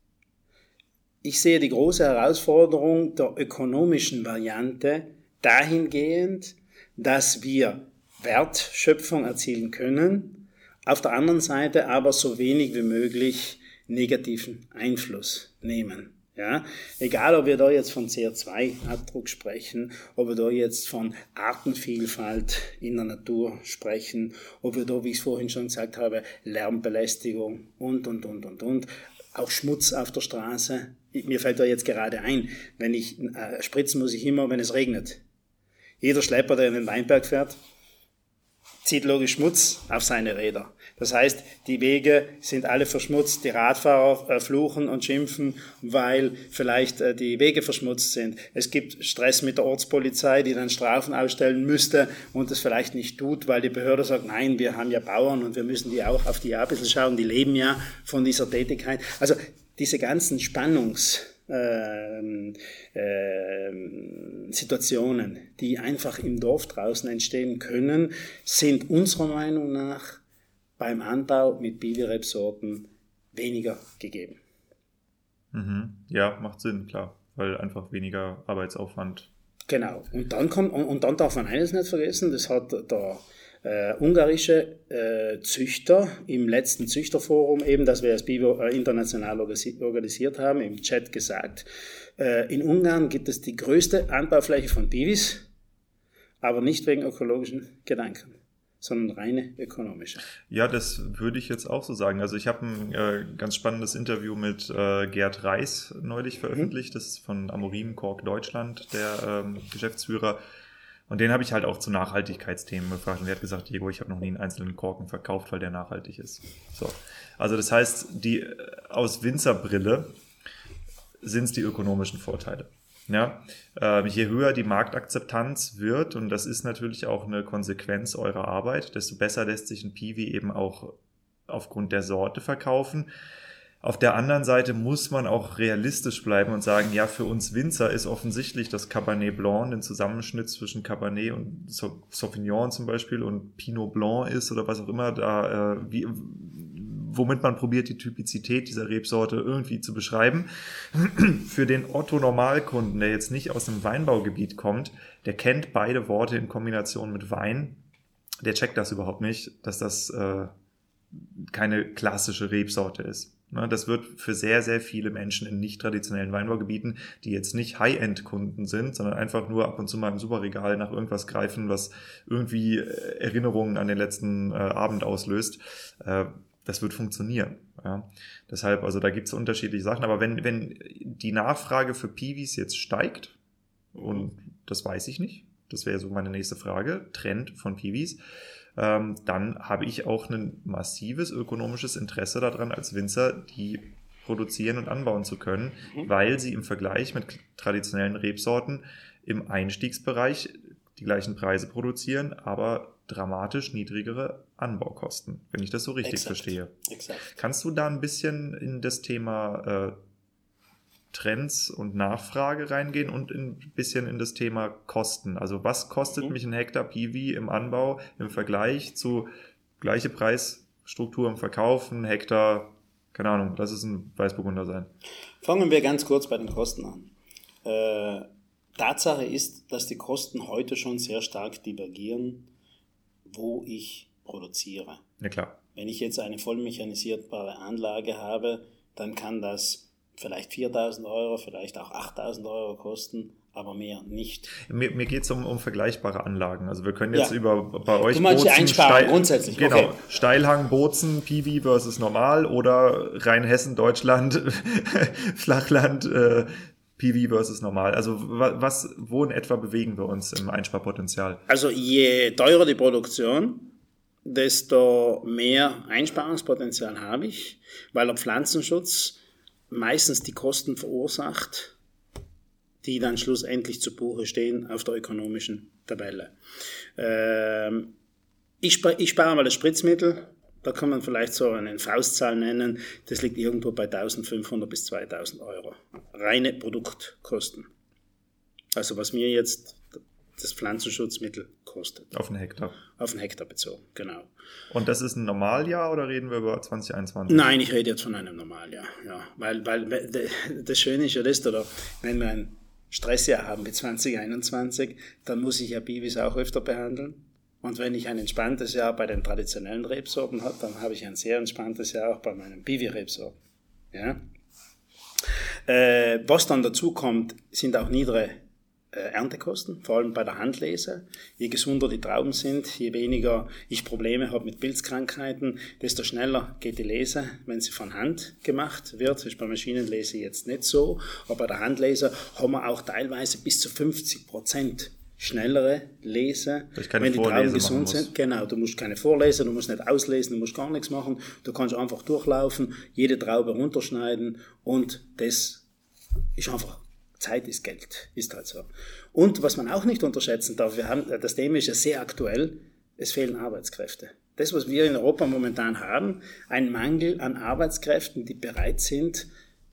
Ich sehe die große Herausforderung der ökonomischen Variante dahingehend, dass wir Wertschöpfung erzielen können, auf der anderen Seite aber so wenig wie möglich negativen Einfluss nehmen. Ja, egal, ob wir da jetzt von CO2-Abdruck sprechen, ob wir da jetzt von Artenvielfalt in der Natur sprechen, ob wir da, wie ich es vorhin schon gesagt habe, Lärmbelästigung und, und, und, und, und, auch Schmutz auf der Straße. Mir fällt da jetzt gerade ein, wenn ich äh, spritzen muss ich immer, wenn es regnet. Jeder Schlepper, der in den Weinberg fährt, zieht logisch Schmutz auf seine Räder. Das heißt, die Wege sind alle verschmutzt, die Radfahrer äh, fluchen und schimpfen, weil vielleicht äh, die Wege verschmutzt sind. Es gibt Stress mit der Ortspolizei, die dann Strafen ausstellen müsste und es vielleicht nicht tut, weil die Behörde sagt, nein, wir haben ja Bauern und wir müssen die auch auf die ein bisschen schauen, die leben ja von dieser Tätigkeit. Also diese ganzen Spannungs ähm, ähm, Situationen, die einfach im Dorf draußen entstehen können, sind unserer Meinung nach beim Anbau mit Biberepsorten weniger gegeben. Mhm. Ja, macht Sinn, klar, weil einfach weniger Arbeitsaufwand. Genau. Und dann kommt und, und dann darf man eines nicht vergessen, das hat der äh, ungarische äh, Züchter im letzten Züchterforum, eben das wir als Biber äh, international organisiert haben, im Chat gesagt. Äh, in Ungarn gibt es die größte Anbaufläche von Bivis, aber nicht wegen ökologischen Gedanken sondern reine ökonomische. Ja, das würde ich jetzt auch so sagen. Also ich habe ein äh, ganz spannendes Interview mit äh, Gerd Reis neulich veröffentlicht. Mhm. Das ist von Amorim Kork Deutschland, der ähm, Geschäftsführer. Und den habe ich halt auch zu Nachhaltigkeitsthemen gefragt. Und der hat gesagt, Diego, ich habe noch nie einen einzelnen Korken verkauft, weil der nachhaltig ist. So. Also das heißt, die äh, aus Winzerbrille sind es die ökonomischen Vorteile. Ja, äh, je höher die Marktakzeptanz wird, und das ist natürlich auch eine Konsequenz eurer Arbeit, desto besser lässt sich ein Piwi eben auch aufgrund der Sorte verkaufen. Auf der anderen Seite muss man auch realistisch bleiben und sagen, ja, für uns Winzer ist offensichtlich das Cabernet Blanc ein Zusammenschnitt zwischen Cabernet und Sauvignon zum Beispiel und Pinot Blanc ist oder was auch immer da, äh, wie, womit man probiert, die Typizität dieser Rebsorte irgendwie zu beschreiben. *clears throat* Für den Otto Normalkunden, der jetzt nicht aus einem Weinbaugebiet kommt, der kennt beide Worte in Kombination mit Wein, der checkt das überhaupt nicht, dass das äh, keine klassische Rebsorte ist. Ne, das wird für sehr, sehr viele Menschen in nicht traditionellen Weinbaugebieten, die jetzt nicht High-End-Kunden sind, sondern einfach nur ab und zu mal im Superregal nach irgendwas greifen, was irgendwie äh, Erinnerungen an den letzten äh, Abend auslöst, äh, das wird funktionieren. Ja. Deshalb, also da gibt es unterschiedliche Sachen. Aber wenn, wenn die Nachfrage für Piwis jetzt steigt, und das weiß ich nicht, das wäre so meine nächste Frage, Trend von Piwis, ähm, dann habe ich auch ein massives ökonomisches Interesse daran, als Winzer die produzieren und anbauen zu können, mhm. weil sie im Vergleich mit traditionellen Rebsorten im Einstiegsbereich die gleichen Preise produzieren, aber dramatisch niedrigere Anbaukosten, wenn ich das so richtig Exakt. verstehe. Exakt. Kannst du da ein bisschen in das Thema äh, Trends und Nachfrage reingehen und ein bisschen in das Thema Kosten. Also was kostet mhm. mich ein Hektar Piwi im Anbau im Vergleich zu gleiche Preisstruktur im Verkauf, ein Hektar, keine Ahnung, lass es ein Weißburgunder sein. Fangen wir ganz kurz bei den Kosten an. Äh, Tatsache ist, dass die Kosten heute schon sehr stark divergieren, wo ich produziere. Ja klar. Wenn ich jetzt eine vollmechanisierbare Anlage habe, dann kann das vielleicht 4000 Euro, vielleicht auch 8000 Euro kosten, aber mehr nicht. Mir, mir geht es um, um vergleichbare Anlagen. Also wir können jetzt ja. über bei euch du meinst Bozen, einsparen, Steil, grundsätzlich. Genau, okay. Steilhang, Bozen, Piwi versus Normal oder Rheinhessen, Deutschland, *laughs* Flachland, äh, PV versus normal. Also was, wo in etwa bewegen wir uns im Einsparpotenzial? Also je teurer die Produktion, desto mehr Einsparungspotenzial habe ich, weil der Pflanzenschutz meistens die Kosten verursacht, die dann schlussendlich zu Buche stehen auf der ökonomischen Tabelle. Ähm, ich, spare, ich spare mal das Spritzmittel, da kann man vielleicht so eine Faustzahl nennen, das liegt irgendwo bei 1500 bis 2000 Euro. Reine Produktkosten. Also was mir jetzt das Pflanzenschutzmittel kostet. Auf einen Hektar. Auf einen Hektar bezogen, genau. Und das ist ein Normaljahr oder reden wir über 2021? Nein, ich rede jetzt von einem Normaljahr, ja. Weil, weil das Schöne ist ja das, oder wenn wir ein Stressjahr haben wie 2021, dann muss ich ja Bibis auch öfter behandeln. Und wenn ich ein entspanntes Jahr bei den traditionellen Rebsorten habe, dann habe ich ein sehr entspanntes Jahr auch bei meinen Piwi-Rebsorten. Ja? Äh, was dann dazu kommt, sind auch niedere äh, Erntekosten, vor allem bei der Handlese. Je gesunder die Trauben sind, je weniger ich Probleme habe mit Pilzkrankheiten, desto schneller geht die Lese, wenn sie von Hand gemacht wird. Das ist bei Maschinenlese jetzt nicht so, aber bei der Handlese haben wir auch teilweise bis zu 50 Prozent schnellere Lese, wenn die Trauben gesund sind. Genau, du musst keine Vorlese, du musst nicht auslesen, du musst gar nichts machen. Du kannst einfach durchlaufen, jede Traube runterschneiden und das ist einfach Zeit ist Geld, ist halt so. Und was man auch nicht unterschätzen darf, wir haben, das Thema ist ja sehr aktuell, es fehlen Arbeitskräfte. Das, was wir in Europa momentan haben, ein Mangel an Arbeitskräften, die bereit sind,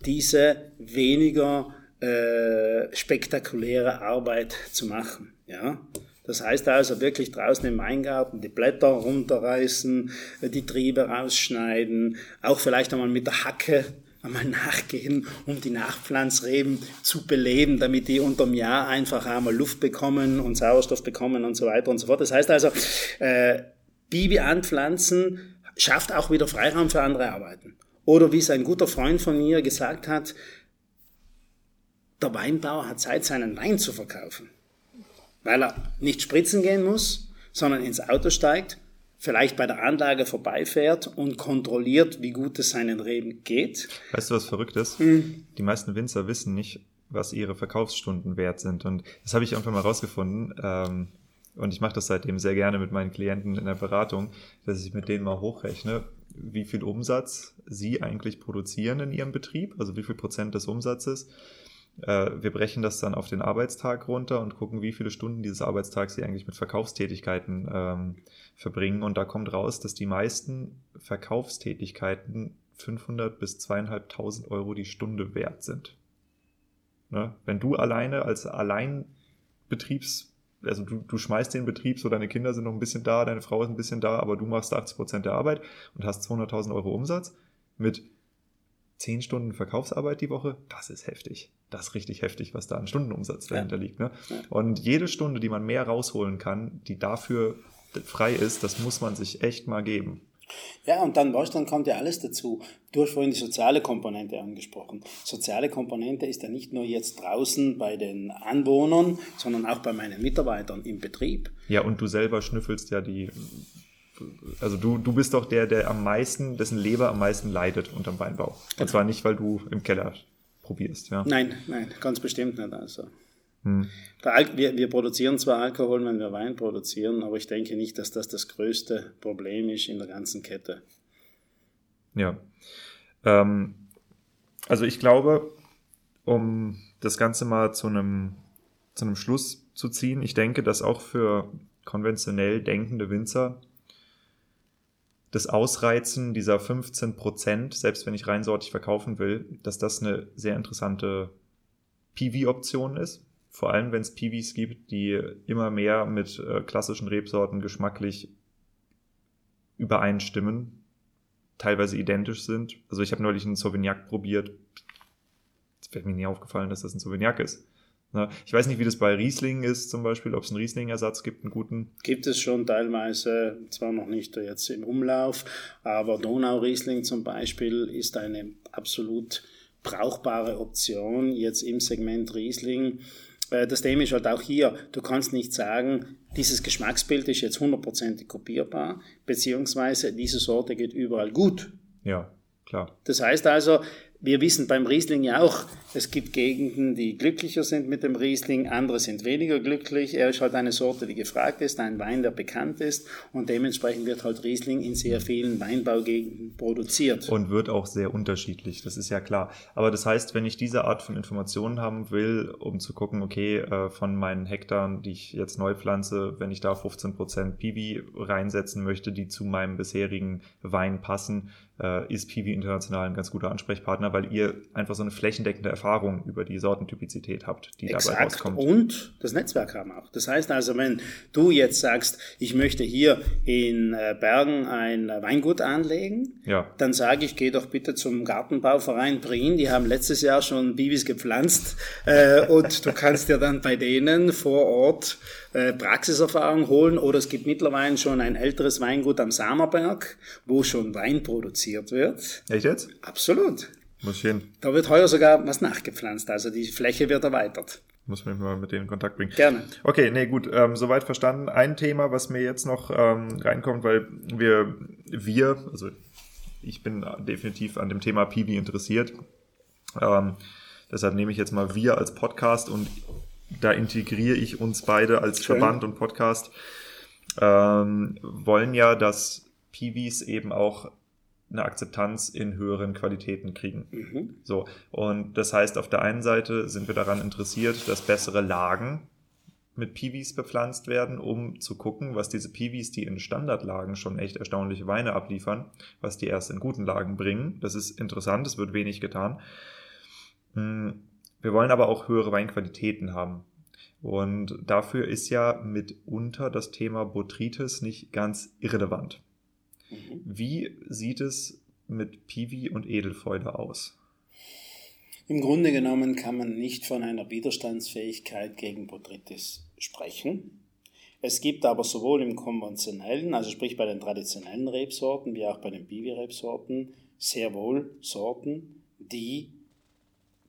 diese weniger äh, spektakuläre Arbeit zu machen. Ja? Das heißt also wirklich draußen im Weingarten die Blätter runterreißen, die Triebe rausschneiden, auch vielleicht einmal mit der Hacke einmal nachgehen, um die Nachpflanzreben zu beleben, damit die unterm Jahr einfach einmal Luft bekommen und Sauerstoff bekommen und so weiter und so fort. Das heißt also, äh, Bibi anpflanzen schafft auch wieder Freiraum für andere Arbeiten. Oder wie es ein guter Freund von mir gesagt hat, der Weinbauer hat Zeit, seinen Wein zu verkaufen. Weil er nicht spritzen gehen muss, sondern ins Auto steigt, vielleicht bei der Anlage vorbeifährt und kontrolliert, wie gut es seinen Reben geht. Weißt du, was verrückt ist? Mhm. Die meisten Winzer wissen nicht, was ihre Verkaufsstunden wert sind. Und das habe ich irgendwann mal rausgefunden. Ähm, und ich mache das seitdem sehr gerne mit meinen Klienten in der Beratung, dass ich mit denen mal hochrechne, wie viel Umsatz sie eigentlich produzieren in ihrem Betrieb, also wie viel Prozent des Umsatzes wir brechen das dann auf den Arbeitstag runter und gucken, wie viele Stunden dieses Arbeitstags sie eigentlich mit Verkaufstätigkeiten ähm, verbringen. Und da kommt raus, dass die meisten Verkaufstätigkeiten 500 bis 2.500 Euro die Stunde wert sind. Ne? Wenn du alleine als Alleinbetriebs also du, du schmeißt den Betrieb, so deine Kinder sind noch ein bisschen da, deine Frau ist ein bisschen da, aber du machst 80 Prozent der Arbeit und hast 200.000 Euro Umsatz mit 10 Stunden Verkaufsarbeit die Woche, das ist heftig. Das ist richtig heftig, was da an Stundenumsatz dahinter ja. liegt. Ne? Und jede Stunde, die man mehr rausholen kann, die dafür frei ist, das muss man sich echt mal geben. Ja, und dann, weißt, dann kommt ja alles dazu. Du hast vorhin die soziale Komponente angesprochen. Soziale Komponente ist ja nicht nur jetzt draußen bei den Anwohnern, sondern auch bei meinen Mitarbeitern im Betrieb. Ja, und du selber schnüffelst ja die also du, du bist doch der, der am meisten, dessen Leber am meisten leidet unterm Weinbau. Und zwar nicht, weil du im Keller probierst, ja. Nein, nein, ganz bestimmt nicht. Also. Hm. Wir, wir produzieren zwar Alkohol, wenn wir Wein produzieren, aber ich denke nicht, dass das das größte Problem ist in der ganzen Kette. Ja. Ähm, also ich glaube, um das Ganze mal zu einem, zu einem Schluss zu ziehen, ich denke, dass auch für konventionell denkende Winzer das Ausreizen dieser 15 Prozent, selbst wenn ich reinsortig verkaufen will, dass das eine sehr interessante PV-Option ist. Vor allem, wenn es PVs gibt, die immer mehr mit äh, klassischen Rebsorten geschmacklich übereinstimmen, teilweise identisch sind. Also ich habe neulich einen Sauvignac probiert. Es wäre mir nie aufgefallen, dass das ein Sauvignac ist. Ne? Ich weiß nicht, wie das bei Riesling ist, zum Beispiel, ob es einen Riesling-Ersatz gibt, einen guten. Gibt es schon teilweise, zwar noch nicht jetzt im Umlauf, aber Donau-Riesling zum Beispiel ist eine absolut brauchbare Option jetzt im Segment Riesling. Äh, das Thema ist halt auch hier, du kannst nicht sagen, dieses Geschmacksbild ist jetzt hundertprozentig kopierbar, beziehungsweise diese Sorte geht überall gut. Ja, klar. Das heißt also, wir wissen beim Riesling ja auch, es gibt Gegenden, die glücklicher sind mit dem Riesling, andere sind weniger glücklich. Er ist halt eine Sorte, die gefragt ist, ein Wein, der bekannt ist und dementsprechend wird halt Riesling in sehr vielen Weinbaugegenden produziert. Und wird auch sehr unterschiedlich, das ist ja klar. Aber das heißt, wenn ich diese Art von Informationen haben will, um zu gucken, okay, äh, von meinen Hektaren, die ich jetzt neu pflanze, wenn ich da 15% Piwi reinsetzen möchte, die zu meinem bisherigen Wein passen, äh, ist Piwi International ein ganz guter Ansprechpartner, weil ihr einfach so eine flächendeckende Erfahrung über die Sortentypizität habt, die Exakt. dabei rauskommt. Und das Netzwerk haben auch. Das heißt also, wenn du jetzt sagst, ich möchte hier in äh, Bergen ein Weingut anlegen, Ja. dann sage ich, geh doch bitte zum Gartenbauverein Prien. Die haben letztes Jahr schon Bibis gepflanzt äh, und du kannst dir dann bei denen vor Ort äh, Praxiserfahrung holen oder es gibt mittlerweile schon ein älteres Weingut am Samerberg, wo schon Wein produziert wird. Echt jetzt? Absolut. Muss ich hin. Da wird heuer sogar was nachgepflanzt, also die Fläche wird erweitert. Muss mich mal mit denen in Kontakt bringen. Gerne. Okay, nee, gut, ähm, soweit verstanden. Ein Thema, was mir jetzt noch ähm, reinkommt, weil wir, wir, also ich bin definitiv an dem Thema Piwi interessiert. Ähm, deshalb nehme ich jetzt mal wir als Podcast und da integriere ich uns beide als Schön. Verband und Podcast. Ähm, wollen ja, dass Piwis eben auch eine Akzeptanz in höheren Qualitäten kriegen. Mhm. So, und das heißt, auf der einen Seite sind wir daran interessiert, dass bessere Lagen mit Piwis bepflanzt werden, um zu gucken, was diese Piwis, die in Standardlagen schon echt erstaunliche Weine abliefern, was die erst in guten Lagen bringen. Das ist interessant, es wird wenig getan. Mm, Wir wollen aber auch höhere Weinqualitäten haben. Und dafür ist ja mitunter das Thema Botrytis nicht ganz irrelevant. Mhm. Wie sieht es mit Piwi und Edelfäule aus? Im Grunde genommen kann man nicht von einer Widerstandsfähigkeit gegen Botrytis sprechen. Es gibt aber sowohl im konventionellen, also sprich bei den traditionellen Rebsorten, wie auch bei den Bibi-Rebsorten, sehr wohl Sorten, die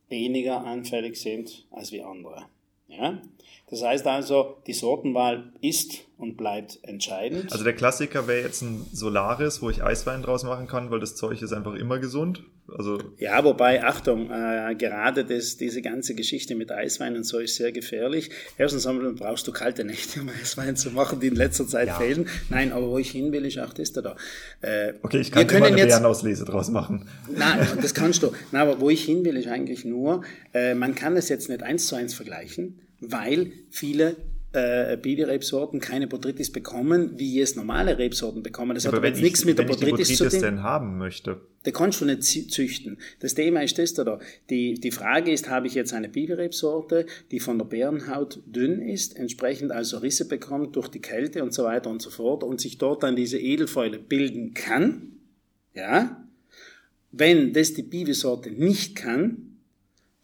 weniger anfällig sind als wie andere. Ja? Das heißt also, die Sortenwahl ist und bleibt entscheidend. Also der Klassiker wäre jetzt ein Solaris, wo ich Eiswein draus machen kann, weil das Zeug ist einfach immer gesund. Also Ja, wobei, Achtung, äh, gerade das, diese ganze Geschichte mit Eiswein und so ist sehr gefährlich. Erstens einmal brauchst du kalte Nächte, um Eiswein zu machen, die in letzter Zeit Ja. fehlen. Nein, aber wo ich hin will, ist auch das da. Äh, okay, ich kann immer eine jetzt, Bärenauslese draus machen. Nein, das kannst du. Nein, aber wo ich hin will, ist eigentlich nur, äh, man kann es jetzt nicht eins zu eins vergleichen, weil viele äh, Bibi-Rebsorten keine Botrytis bekommen, wie es normale Rebsorten bekommen. Das hat Aber jetzt ich, nichts mit der Botrytis zu tun. denn haben möchte, Da kannst du nicht zü- züchten. Das Thema ist das da. Die, die Frage ist, habe ich jetzt eine Biberebsorte, die von der Bärenhaut dünn ist, entsprechend also Risse bekommt durch die Kälte und so weiter und so fort und sich dort dann diese Edelfäule bilden kann. Ja? Wenn das die Bibesorte nicht kann,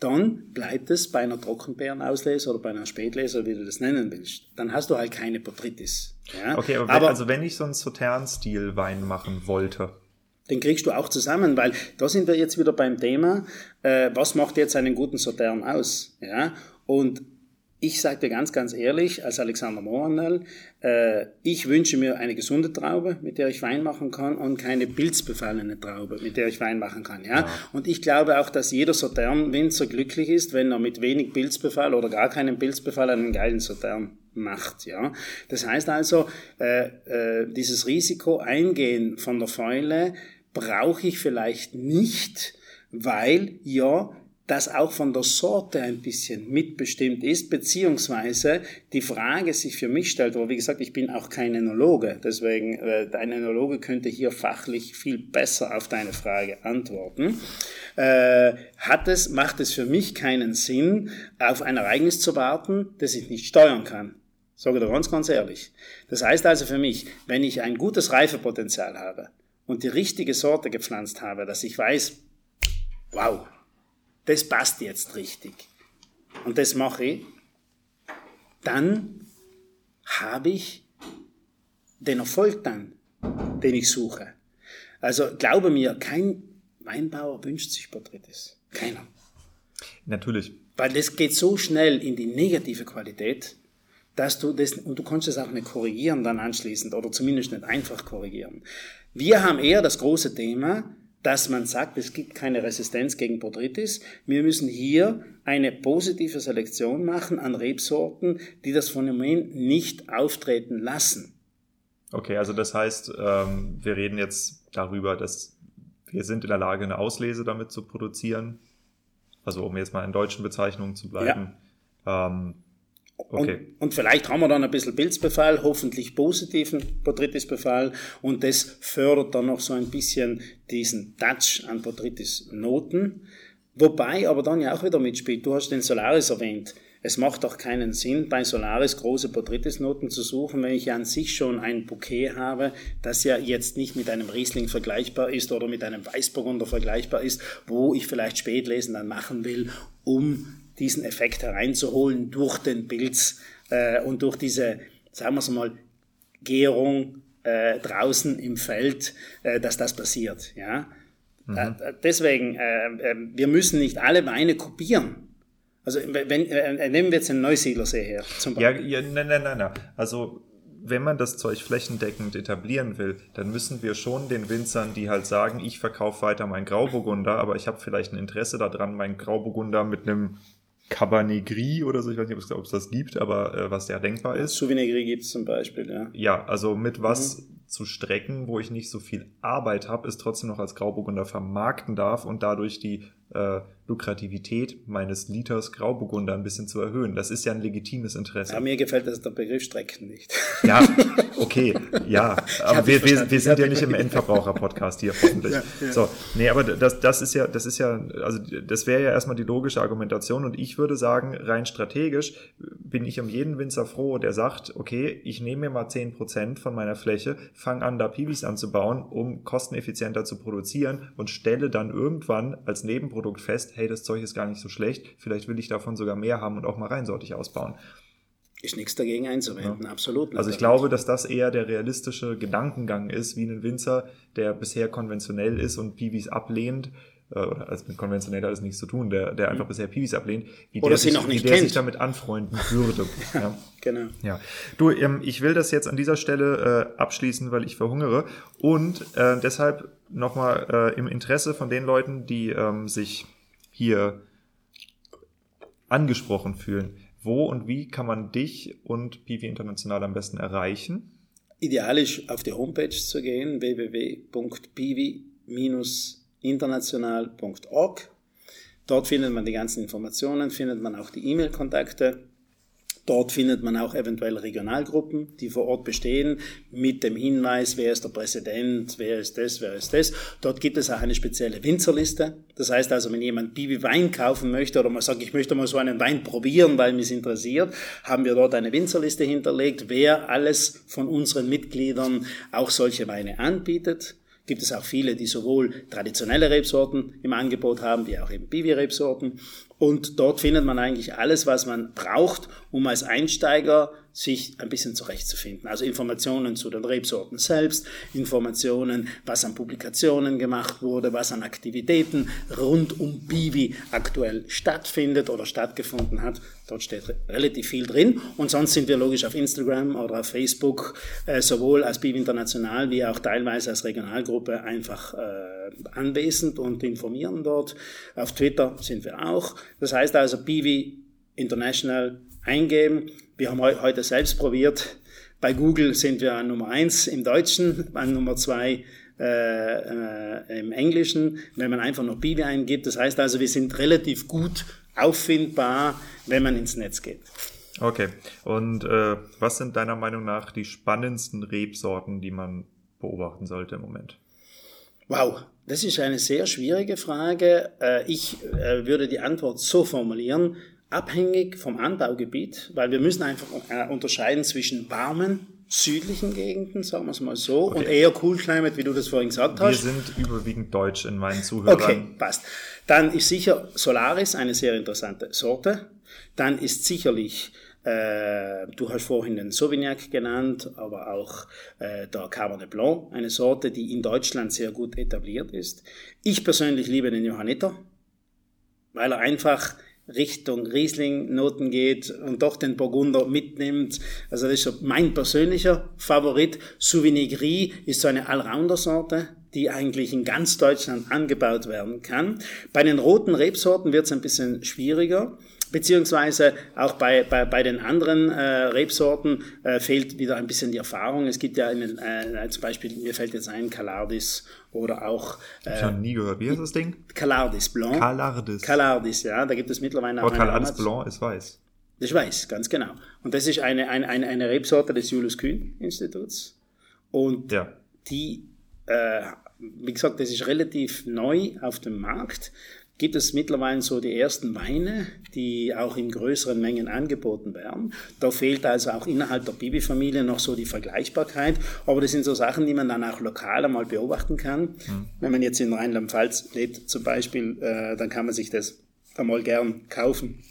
dann bleibt es bei einer Trockenbeerenauslese oder bei einer Spätlese, wie du das nennen willst. Dann hast du halt keine Botrytis. Ja? okay, aber, wenn, also wenn ich so einen Sautern-Stil Wein machen wollte, Den kriegst du auch zusammen, weil da sind wir jetzt wieder beim Thema, äh, was macht jetzt einen guten Sautern aus? Ja? Und ich sage dir ganz, ganz ehrlich, als Alexander Mohanel, äh, ich wünsche mir eine gesunde Traube, mit der ich Wein machen kann und keine pilzbefallene Traube, mit der ich Wein machen kann. Ja? Und ich glaube auch, dass jeder Sautern-Winzer glücklich ist, wenn er mit wenig Pilzbefall oder gar keinem Pilzbefall einen geilen Sautern macht. Ja? Das heißt also, äh, äh, dieses Risiko eingehen von der Fäule brauche ich vielleicht nicht, weil ja das auch von der Sorte ein bisschen mitbestimmt ist, beziehungsweise die Frage sich für mich stellt, aber wie gesagt, ich bin auch kein Enologe, deswegen äh, ein Enologe könnte hier fachlich viel besser auf deine Frage antworten. Äh, hat es, macht es für mich keinen Sinn, auf ein Ereignis zu warten, das ich nicht steuern kann? Sage dir ganz, ganz ehrlich. Das heißt also für mich, wenn ich ein gutes Reifepotenzial habe und die richtige Sorte gepflanzt habe, dass ich weiß, wow, das passt jetzt richtig und das mache ich, dann habe ich den Erfolg dann, den ich suche. Also glaube mir, kein Weinbauer wünscht sich Botrytis. Keiner. natürlich. Weil das geht so schnell in die negative Qualität, dass du das, und du kannst es auch nicht korrigieren dann anschließend oder zumindest nicht einfach korrigieren. Wir haben eher das große Thema, dass man sagt, es gibt keine Resistenz gegen Botrytis. Wir müssen hier eine positive Selektion machen an Rebsorten, die das Phänomen nicht auftreten lassen. Okay, also das heißt, ähm, wir reden jetzt darüber, dass wir sind in der Lage, eine Auslese damit zu produzieren. Also um jetzt mal in deutschen Bezeichnungen zu bleiben. Ähm, Okay. Und, und, vielleicht haben wir dann ein bisschen Pilzbefall, hoffentlich positiven Botrytisbefall und das fördert dann noch so ein bisschen diesen Touch an Botrytis-Noten. Wobei aber dann ja auch wieder mitspielt, du hast den Solaris erwähnt. Es macht doch keinen Sinn, bei Solaris große Botrytis-Noten zu suchen, wenn ich ja an sich schon ein Bouquet habe, das ja jetzt nicht mit einem Riesling vergleichbar ist oder mit einem Weißburgunder vergleichbar ist, wo ich vielleicht Spätlesen dann machen will, um diesen Effekt hereinzuholen durch den Pilz äh, und durch diese, sagen wir es mal, Gärung äh, draußen im Feld, äh, dass das passiert. Ja? Mhm. Äh, deswegen, äh, äh, wir müssen nicht alle Weine kopieren. Also wenn, nehmen wir jetzt den Neusiedlersee her zum Beispiel. Ja, ja nein, nein, nein, nein. Also wenn man das Zeug flächendeckend etablieren will, dann müssen wir schon den Winzern, die halt sagen, ich verkaufe weiter meinen Grauburgunder, aber ich habe vielleicht ein Interesse daran, meinen Grauburgunder mit einem Cabernet Gris oder so, ich weiß nicht, ob es das gibt, aber äh, was ja denkbar ist. Sauvignon Gris gibt es zum Beispiel, ja. Ja, also mit was mhm. zu strecken, wo ich nicht so viel Arbeit habe, ist trotzdem noch als Grauburgunder vermarkten darf und dadurch die äh, Lukrativität meines Liters Grauburgunder ein bisschen zu erhöhen. Das ist ja ein legitimes Interesse. Ja, mir gefällt das der Begriff Strecken nicht. Ja, *laughs* okay, ja. Aber wir, wir, wir sind ja nicht im Endverbraucher-Podcast hier, hoffentlich. Ja, ja. So, nee, aber das, das ist ja, das ist ja, also das wäre ja erstmal die logische Argumentation und ich würde sagen, rein strategisch bin ich um jeden Winzer froh, der sagt, okay, ich nehme mir mal zehn Prozent von meiner Fläche, fange an, da Piwis anzubauen, um kosteneffizienter zu produzieren und stelle dann irgendwann als Nebenprodukt fest, hey, das Zeug ist gar nicht so schlecht, vielleicht will ich davon sogar mehr haben und auch mal reinsortig ausbauen. Ist nichts dagegen einzuwenden, ja. absolut. Also ich glaube, dass das eher der realistische Gedankengang ist, wie ein Winzer, der bisher konventionell ist und Piwis ablehnt, äh, oder also mit konventionell hat das nichts zu tun, der, der einfach mhm. bisher Piwis ablehnt, wie Oder der, sich, wie der sich damit anfreunden würde. ja, *laughs* ja, Genau. Ja. Du, ähm, ich will das jetzt an dieser Stelle äh, abschließen, weil ich verhungere und äh, deshalb nochmal äh, im Interesse von den Leuten, die ähm, sich hier angesprochen fühlen. Wo und wie kann man dich und Piwi International am besten erreichen? Idealisch auf die Homepage zu gehen, www.piwi-international.org. Dort findet man die ganzen Informationen, findet man auch die E-Mail-Kontakte Dort findet man auch eventuell Regionalgruppen, die vor Ort bestehen, mit dem Hinweis, wer ist der Präsident, wer ist das, wer ist das. Dort gibt es auch eine spezielle Winzerliste. Das heißt also, wenn jemand Bibi Wein kaufen möchte oder mal sagt, ich möchte mal so einen Wein probieren, weil mich interessiert, haben wir dort eine Winzerliste hinterlegt, wer alles von unseren Mitgliedern auch solche Weine anbietet gibt es auch viele, die sowohl traditionelle Rebsorten im Angebot haben, wie auch eben Bibi-Rebsorten. Und dort findet man eigentlich alles, was man braucht, um als Einsteiger sich ein bisschen zurechtzufinden. Also Informationen zu den Rebsorten selbst, Informationen, was an Publikationen gemacht wurde, was an Aktivitäten rund um Bivi aktuell stattfindet oder stattgefunden hat. Dort steht relativ viel drin. Und sonst sind wir logisch auf Instagram oder auf Facebook äh, sowohl als Bivi International wie auch teilweise als Regionalgruppe einfach äh, anwesend und informieren dort. Auf Twitter sind wir auch. Das heißt also Bivi International eingeben. Wir haben heute selbst probiert. Bei Google sind wir an Nummer eins im Deutschen, an Nummer zwei äh, äh, im Englischen, wenn man einfach noch Bibi eingibt. Das heißt also, wir sind relativ gut auffindbar, wenn man ins Netz geht. Okay. Und äh, was sind deiner Meinung nach die spannendsten Rebsorten, die man beobachten sollte im Moment? Wow, das ist eine sehr schwierige Frage. Äh, ich äh, würde die Antwort so formulieren abhängig vom Anbaugebiet, weil wir müssen einfach äh, unterscheiden zwischen warmen, südlichen Gegenden, sagen wir es mal so, okay. und eher Cool Climate, wie du das vorhin gesagt hast. Wir sind überwiegend deutsch in meinen Zuhörern. Okay, passt. Dann ist sicher Solaris eine sehr interessante Sorte. Dann ist sicherlich äh, du hast vorhin den Sauvignac genannt, aber auch äh, der Cabernet Blanc, eine Sorte, die in Deutschland sehr gut etabliert ist. Ich persönlich liebe den Johanniter, weil er einfach Richtung Riesling-Noten geht und doch den Burgunder mitnimmt. Also das ist so mein persönlicher Favorit. Sauvignon Gris ist so eine Allrounder-Sorte, die eigentlich in ganz Deutschland angebaut werden kann. Bei den roten Rebsorten wird es ein bisschen schwieriger beziehungsweise auch bei, bei, bei den anderen äh, Rebsorten äh, fehlt wieder ein bisschen die Erfahrung. Es gibt ja einen, äh, zum Beispiel, mir fällt jetzt ein, Calardis oder auch... Äh, ich habe nie gehört. Wie heißt das Ding? Calardis Blanc. Calardis. Calardis, ja. Da gibt es mittlerweile auch Aber Calardis Blanc ist weiß. Das weiß, ganz genau. Und das ist eine, eine, eine, eine Rebsorte des Julius Kühn Instituts. Und ja. die, äh, wie gesagt, das ist relativ neu auf dem Markt gibt es mittlerweile so die ersten Weine, die auch in größeren Mengen angeboten werden. Da fehlt also auch innerhalb der Bibi-Familie noch so die Vergleichbarkeit. Aber das sind so Sachen, die man dann auch lokal einmal beobachten kann. Mhm. Wenn man jetzt in Rheinland-Pfalz lebt zum Beispiel, äh, dann kann man sich das einmal gern kaufen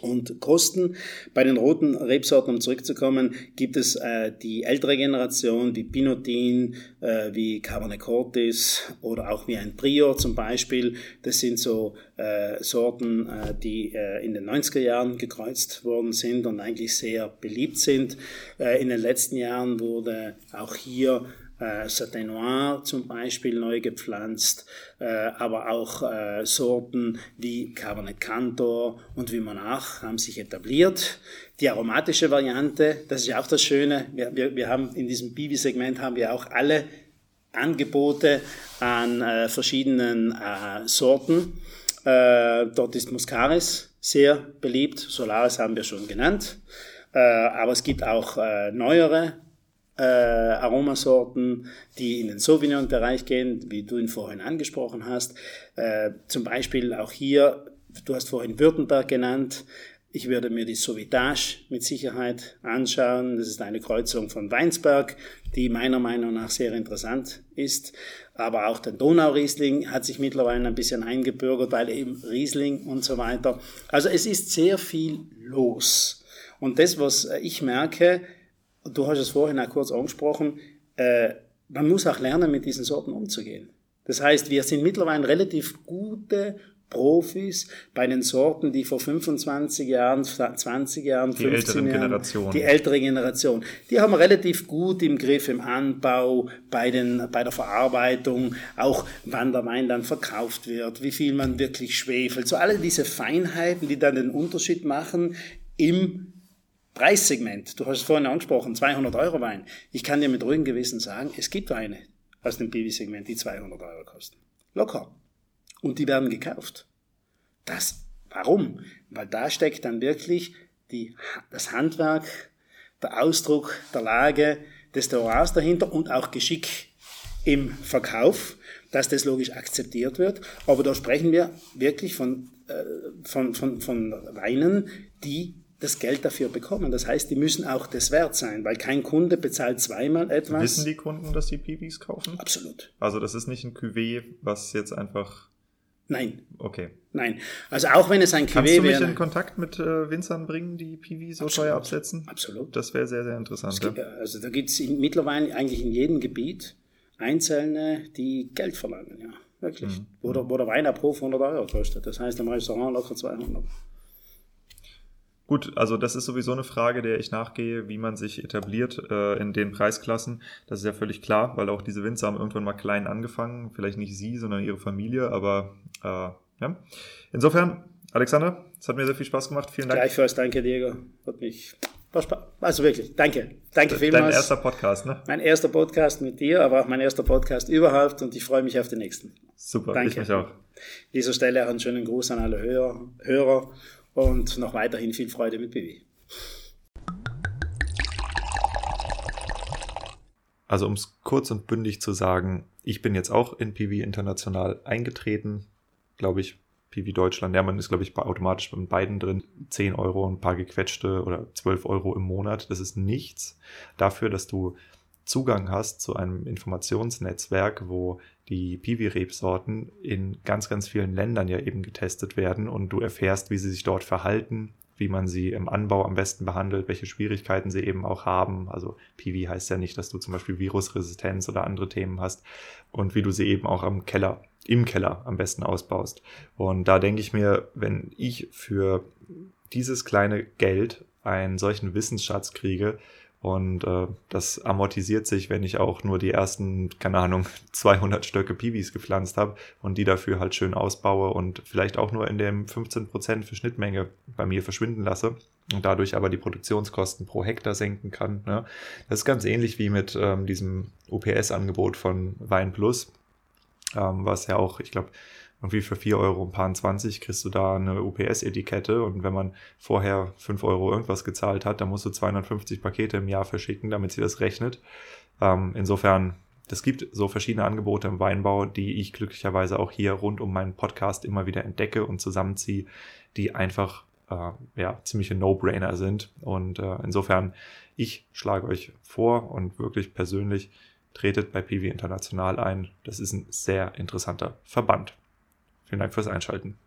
und Kosten. Bei den roten Rebsorten, um zurückzukommen, gibt es äh, die ältere Generation, wie Pinotin, äh, wie Cabernet Cortis oder auch wie ein Prior zum Beispiel. Das sind so äh, Sorten, äh, die äh, in den 90er Jahren gekreuzt worden sind und eigentlich sehr beliebt sind. Äh, in den letzten Jahren wurde auch hier äh, Satin Noir zum Beispiel neu gepflanzt, äh, aber auch äh, Sorten wie Cabernet Cantor und wie Monarch haben sich etabliert. Die aromatische Variante, das ist ja auch das Schöne, wir, wir, wir haben in diesem Bibi-Segment haben wir auch alle Angebote an äh, verschiedenen äh, Sorten. Äh, dort ist Muscaris sehr beliebt, Solaris haben wir schon genannt, äh, aber es gibt auch äh, neuere äh, Aromasorten, die in den Sauvignon-Bereich gehen, wie du ihn vorhin angesprochen hast. Äh, zum Beispiel auch hier, du hast vorhin Württemberg genannt. Ich würde mir die Sauvitage mit Sicherheit anschauen. Das ist eine Kreuzung von Weinsberg, die meiner Meinung nach sehr interessant ist. Aber auch der Donauriesling hat sich mittlerweile ein bisschen eingebürgert, weil eben Riesling und so weiter. Also es ist sehr viel los. Und das, was ich merke, du hast es vorhin auch kurz angesprochen, äh, man muss auch lernen, mit diesen Sorten umzugehen. Das heißt, wir sind mittlerweile relativ gute Profis bei den Sorten, die vor 25 Jahren, 20 Jahren, 15 die älteren Jahren, Generation. die ältere Generation, die haben wir relativ gut im Griff im Anbau, bei, den, bei der Verarbeitung, auch wann der Wein dann verkauft wird, wie viel man wirklich schwefelt, so alle diese Feinheiten, die dann den Unterschied machen im Preissegment, du hast es vorhin angesprochen, 200 Euro Wein. Ich kann dir mit ruhigem Gewissen sagen, es gibt Weine aus dem Piwi-Segment, die 200 Euro kosten. Locker. Und die werden gekauft. Das, warum? Weil da steckt dann wirklich die, das Handwerk, der Ausdruck der Lage des Terroirs dahinter und auch Geschick im Verkauf, dass das logisch akzeptiert wird. Aber da sprechen wir wirklich von, äh, von, von, von Weinen, die das Geld dafür bekommen. Das heißt, die müssen auch das wert sein, weil kein Kunde bezahlt zweimal etwas. Wissen die Kunden, dass die PBs kaufen? Absolut. Also das ist nicht ein Cuvée, was jetzt einfach... Nein. Okay. Nein. Also auch wenn es ein Cuvée wäre... Kannst du mich wäre, in Kontakt mit äh, Winzern bringen, die PV so teuer absetzen? Absolut. Das wäre sehr, sehr interessant. Gibt, Also da gibt es mittlerweile eigentlich in jedem Gebiet Einzelne, die Geld verlangen, ja. Wirklich. Mhm. Wo, der, wo der Wein pro 100 Euro kostet. Das heißt im Restaurant locker 200. Gut, also das ist sowieso eine Frage, der ich nachgehe, wie man sich etabliert äh, in den Preisklassen. Das ist ja völlig klar, weil auch diese Winzer haben irgendwann mal klein angefangen. Vielleicht nicht sie, sondern ihre Familie, aber äh, ja. Insofern, Alexander, es hat mir sehr viel Spaß gemacht. Vielen Dank. Gleichfalls, danke, Diego. Hat mich also wirklich, danke. Danke vielmals. Dein erster Podcast, ne? Mein erster Podcast mit dir, aber auch mein erster Podcast überhaupt und ich freue mich auf den nächsten. Super, danke. ich mich auch. An dieser Stelle auch einen schönen Gruß an alle Hörer, Hörer und noch weiterhin viel Freude mit BW. Also um es kurz und bündig zu sagen, ich bin jetzt auch in PV International eingetreten, glaube ich, PV Deutschland. Ja, man ist, glaube ich, automatisch bei beiden drin. 10 Euro, ein paar gequetschte oder 12 Euro im Monat. Das ist nichts dafür, dass du Zugang hast zu einem Informationsnetzwerk, wo die Piwi-Rebsorten in ganz, ganz vielen Ländern ja eben getestet werden und du erfährst, wie sie sich dort verhalten, wie man sie im Anbau am besten behandelt, welche Schwierigkeiten sie eben auch haben. Also Piwi heißt ja nicht, dass du zum Beispiel Virusresistenz oder andere Themen hast und wie du sie eben auch am Keller, im Keller am besten ausbaust. Und da denke ich mir, wenn ich für dieses kleine Geld einen solchen Wissensschatz kriege, und äh, das amortisiert sich, wenn ich auch nur die ersten, keine Ahnung, 200 Stöcke Piwis gepflanzt habe und die dafür halt schön ausbaue und vielleicht auch nur in dem 15% für Schnittmenge bei mir verschwinden lasse und dadurch aber die Produktionskosten pro Hektar senken kann. Ne? Das ist ganz ähnlich wie mit ähm, diesem UPS-Angebot von Wein Plus, ähm, was ja auch, ich glaube, irgendwie für 4 Euro ein paar 20 kriegst du da eine UPS-Etikette und wenn man vorher 5 Euro irgendwas gezahlt hat, dann musst du 250 Pakete im Jahr verschicken, damit sie das rechnet. Ähm, insofern, es gibt so verschiedene Angebote im Weinbau, die ich glücklicherweise auch hier rund um meinen Podcast immer wieder entdecke und zusammenziehe, die einfach äh, ja, ziemliche No-Brainer sind. Und äh, insofern, ich schlage euch vor und wirklich persönlich tretet bei PV International ein. Das ist ein sehr interessanter Verband. Vielen Dank fürs Einschalten.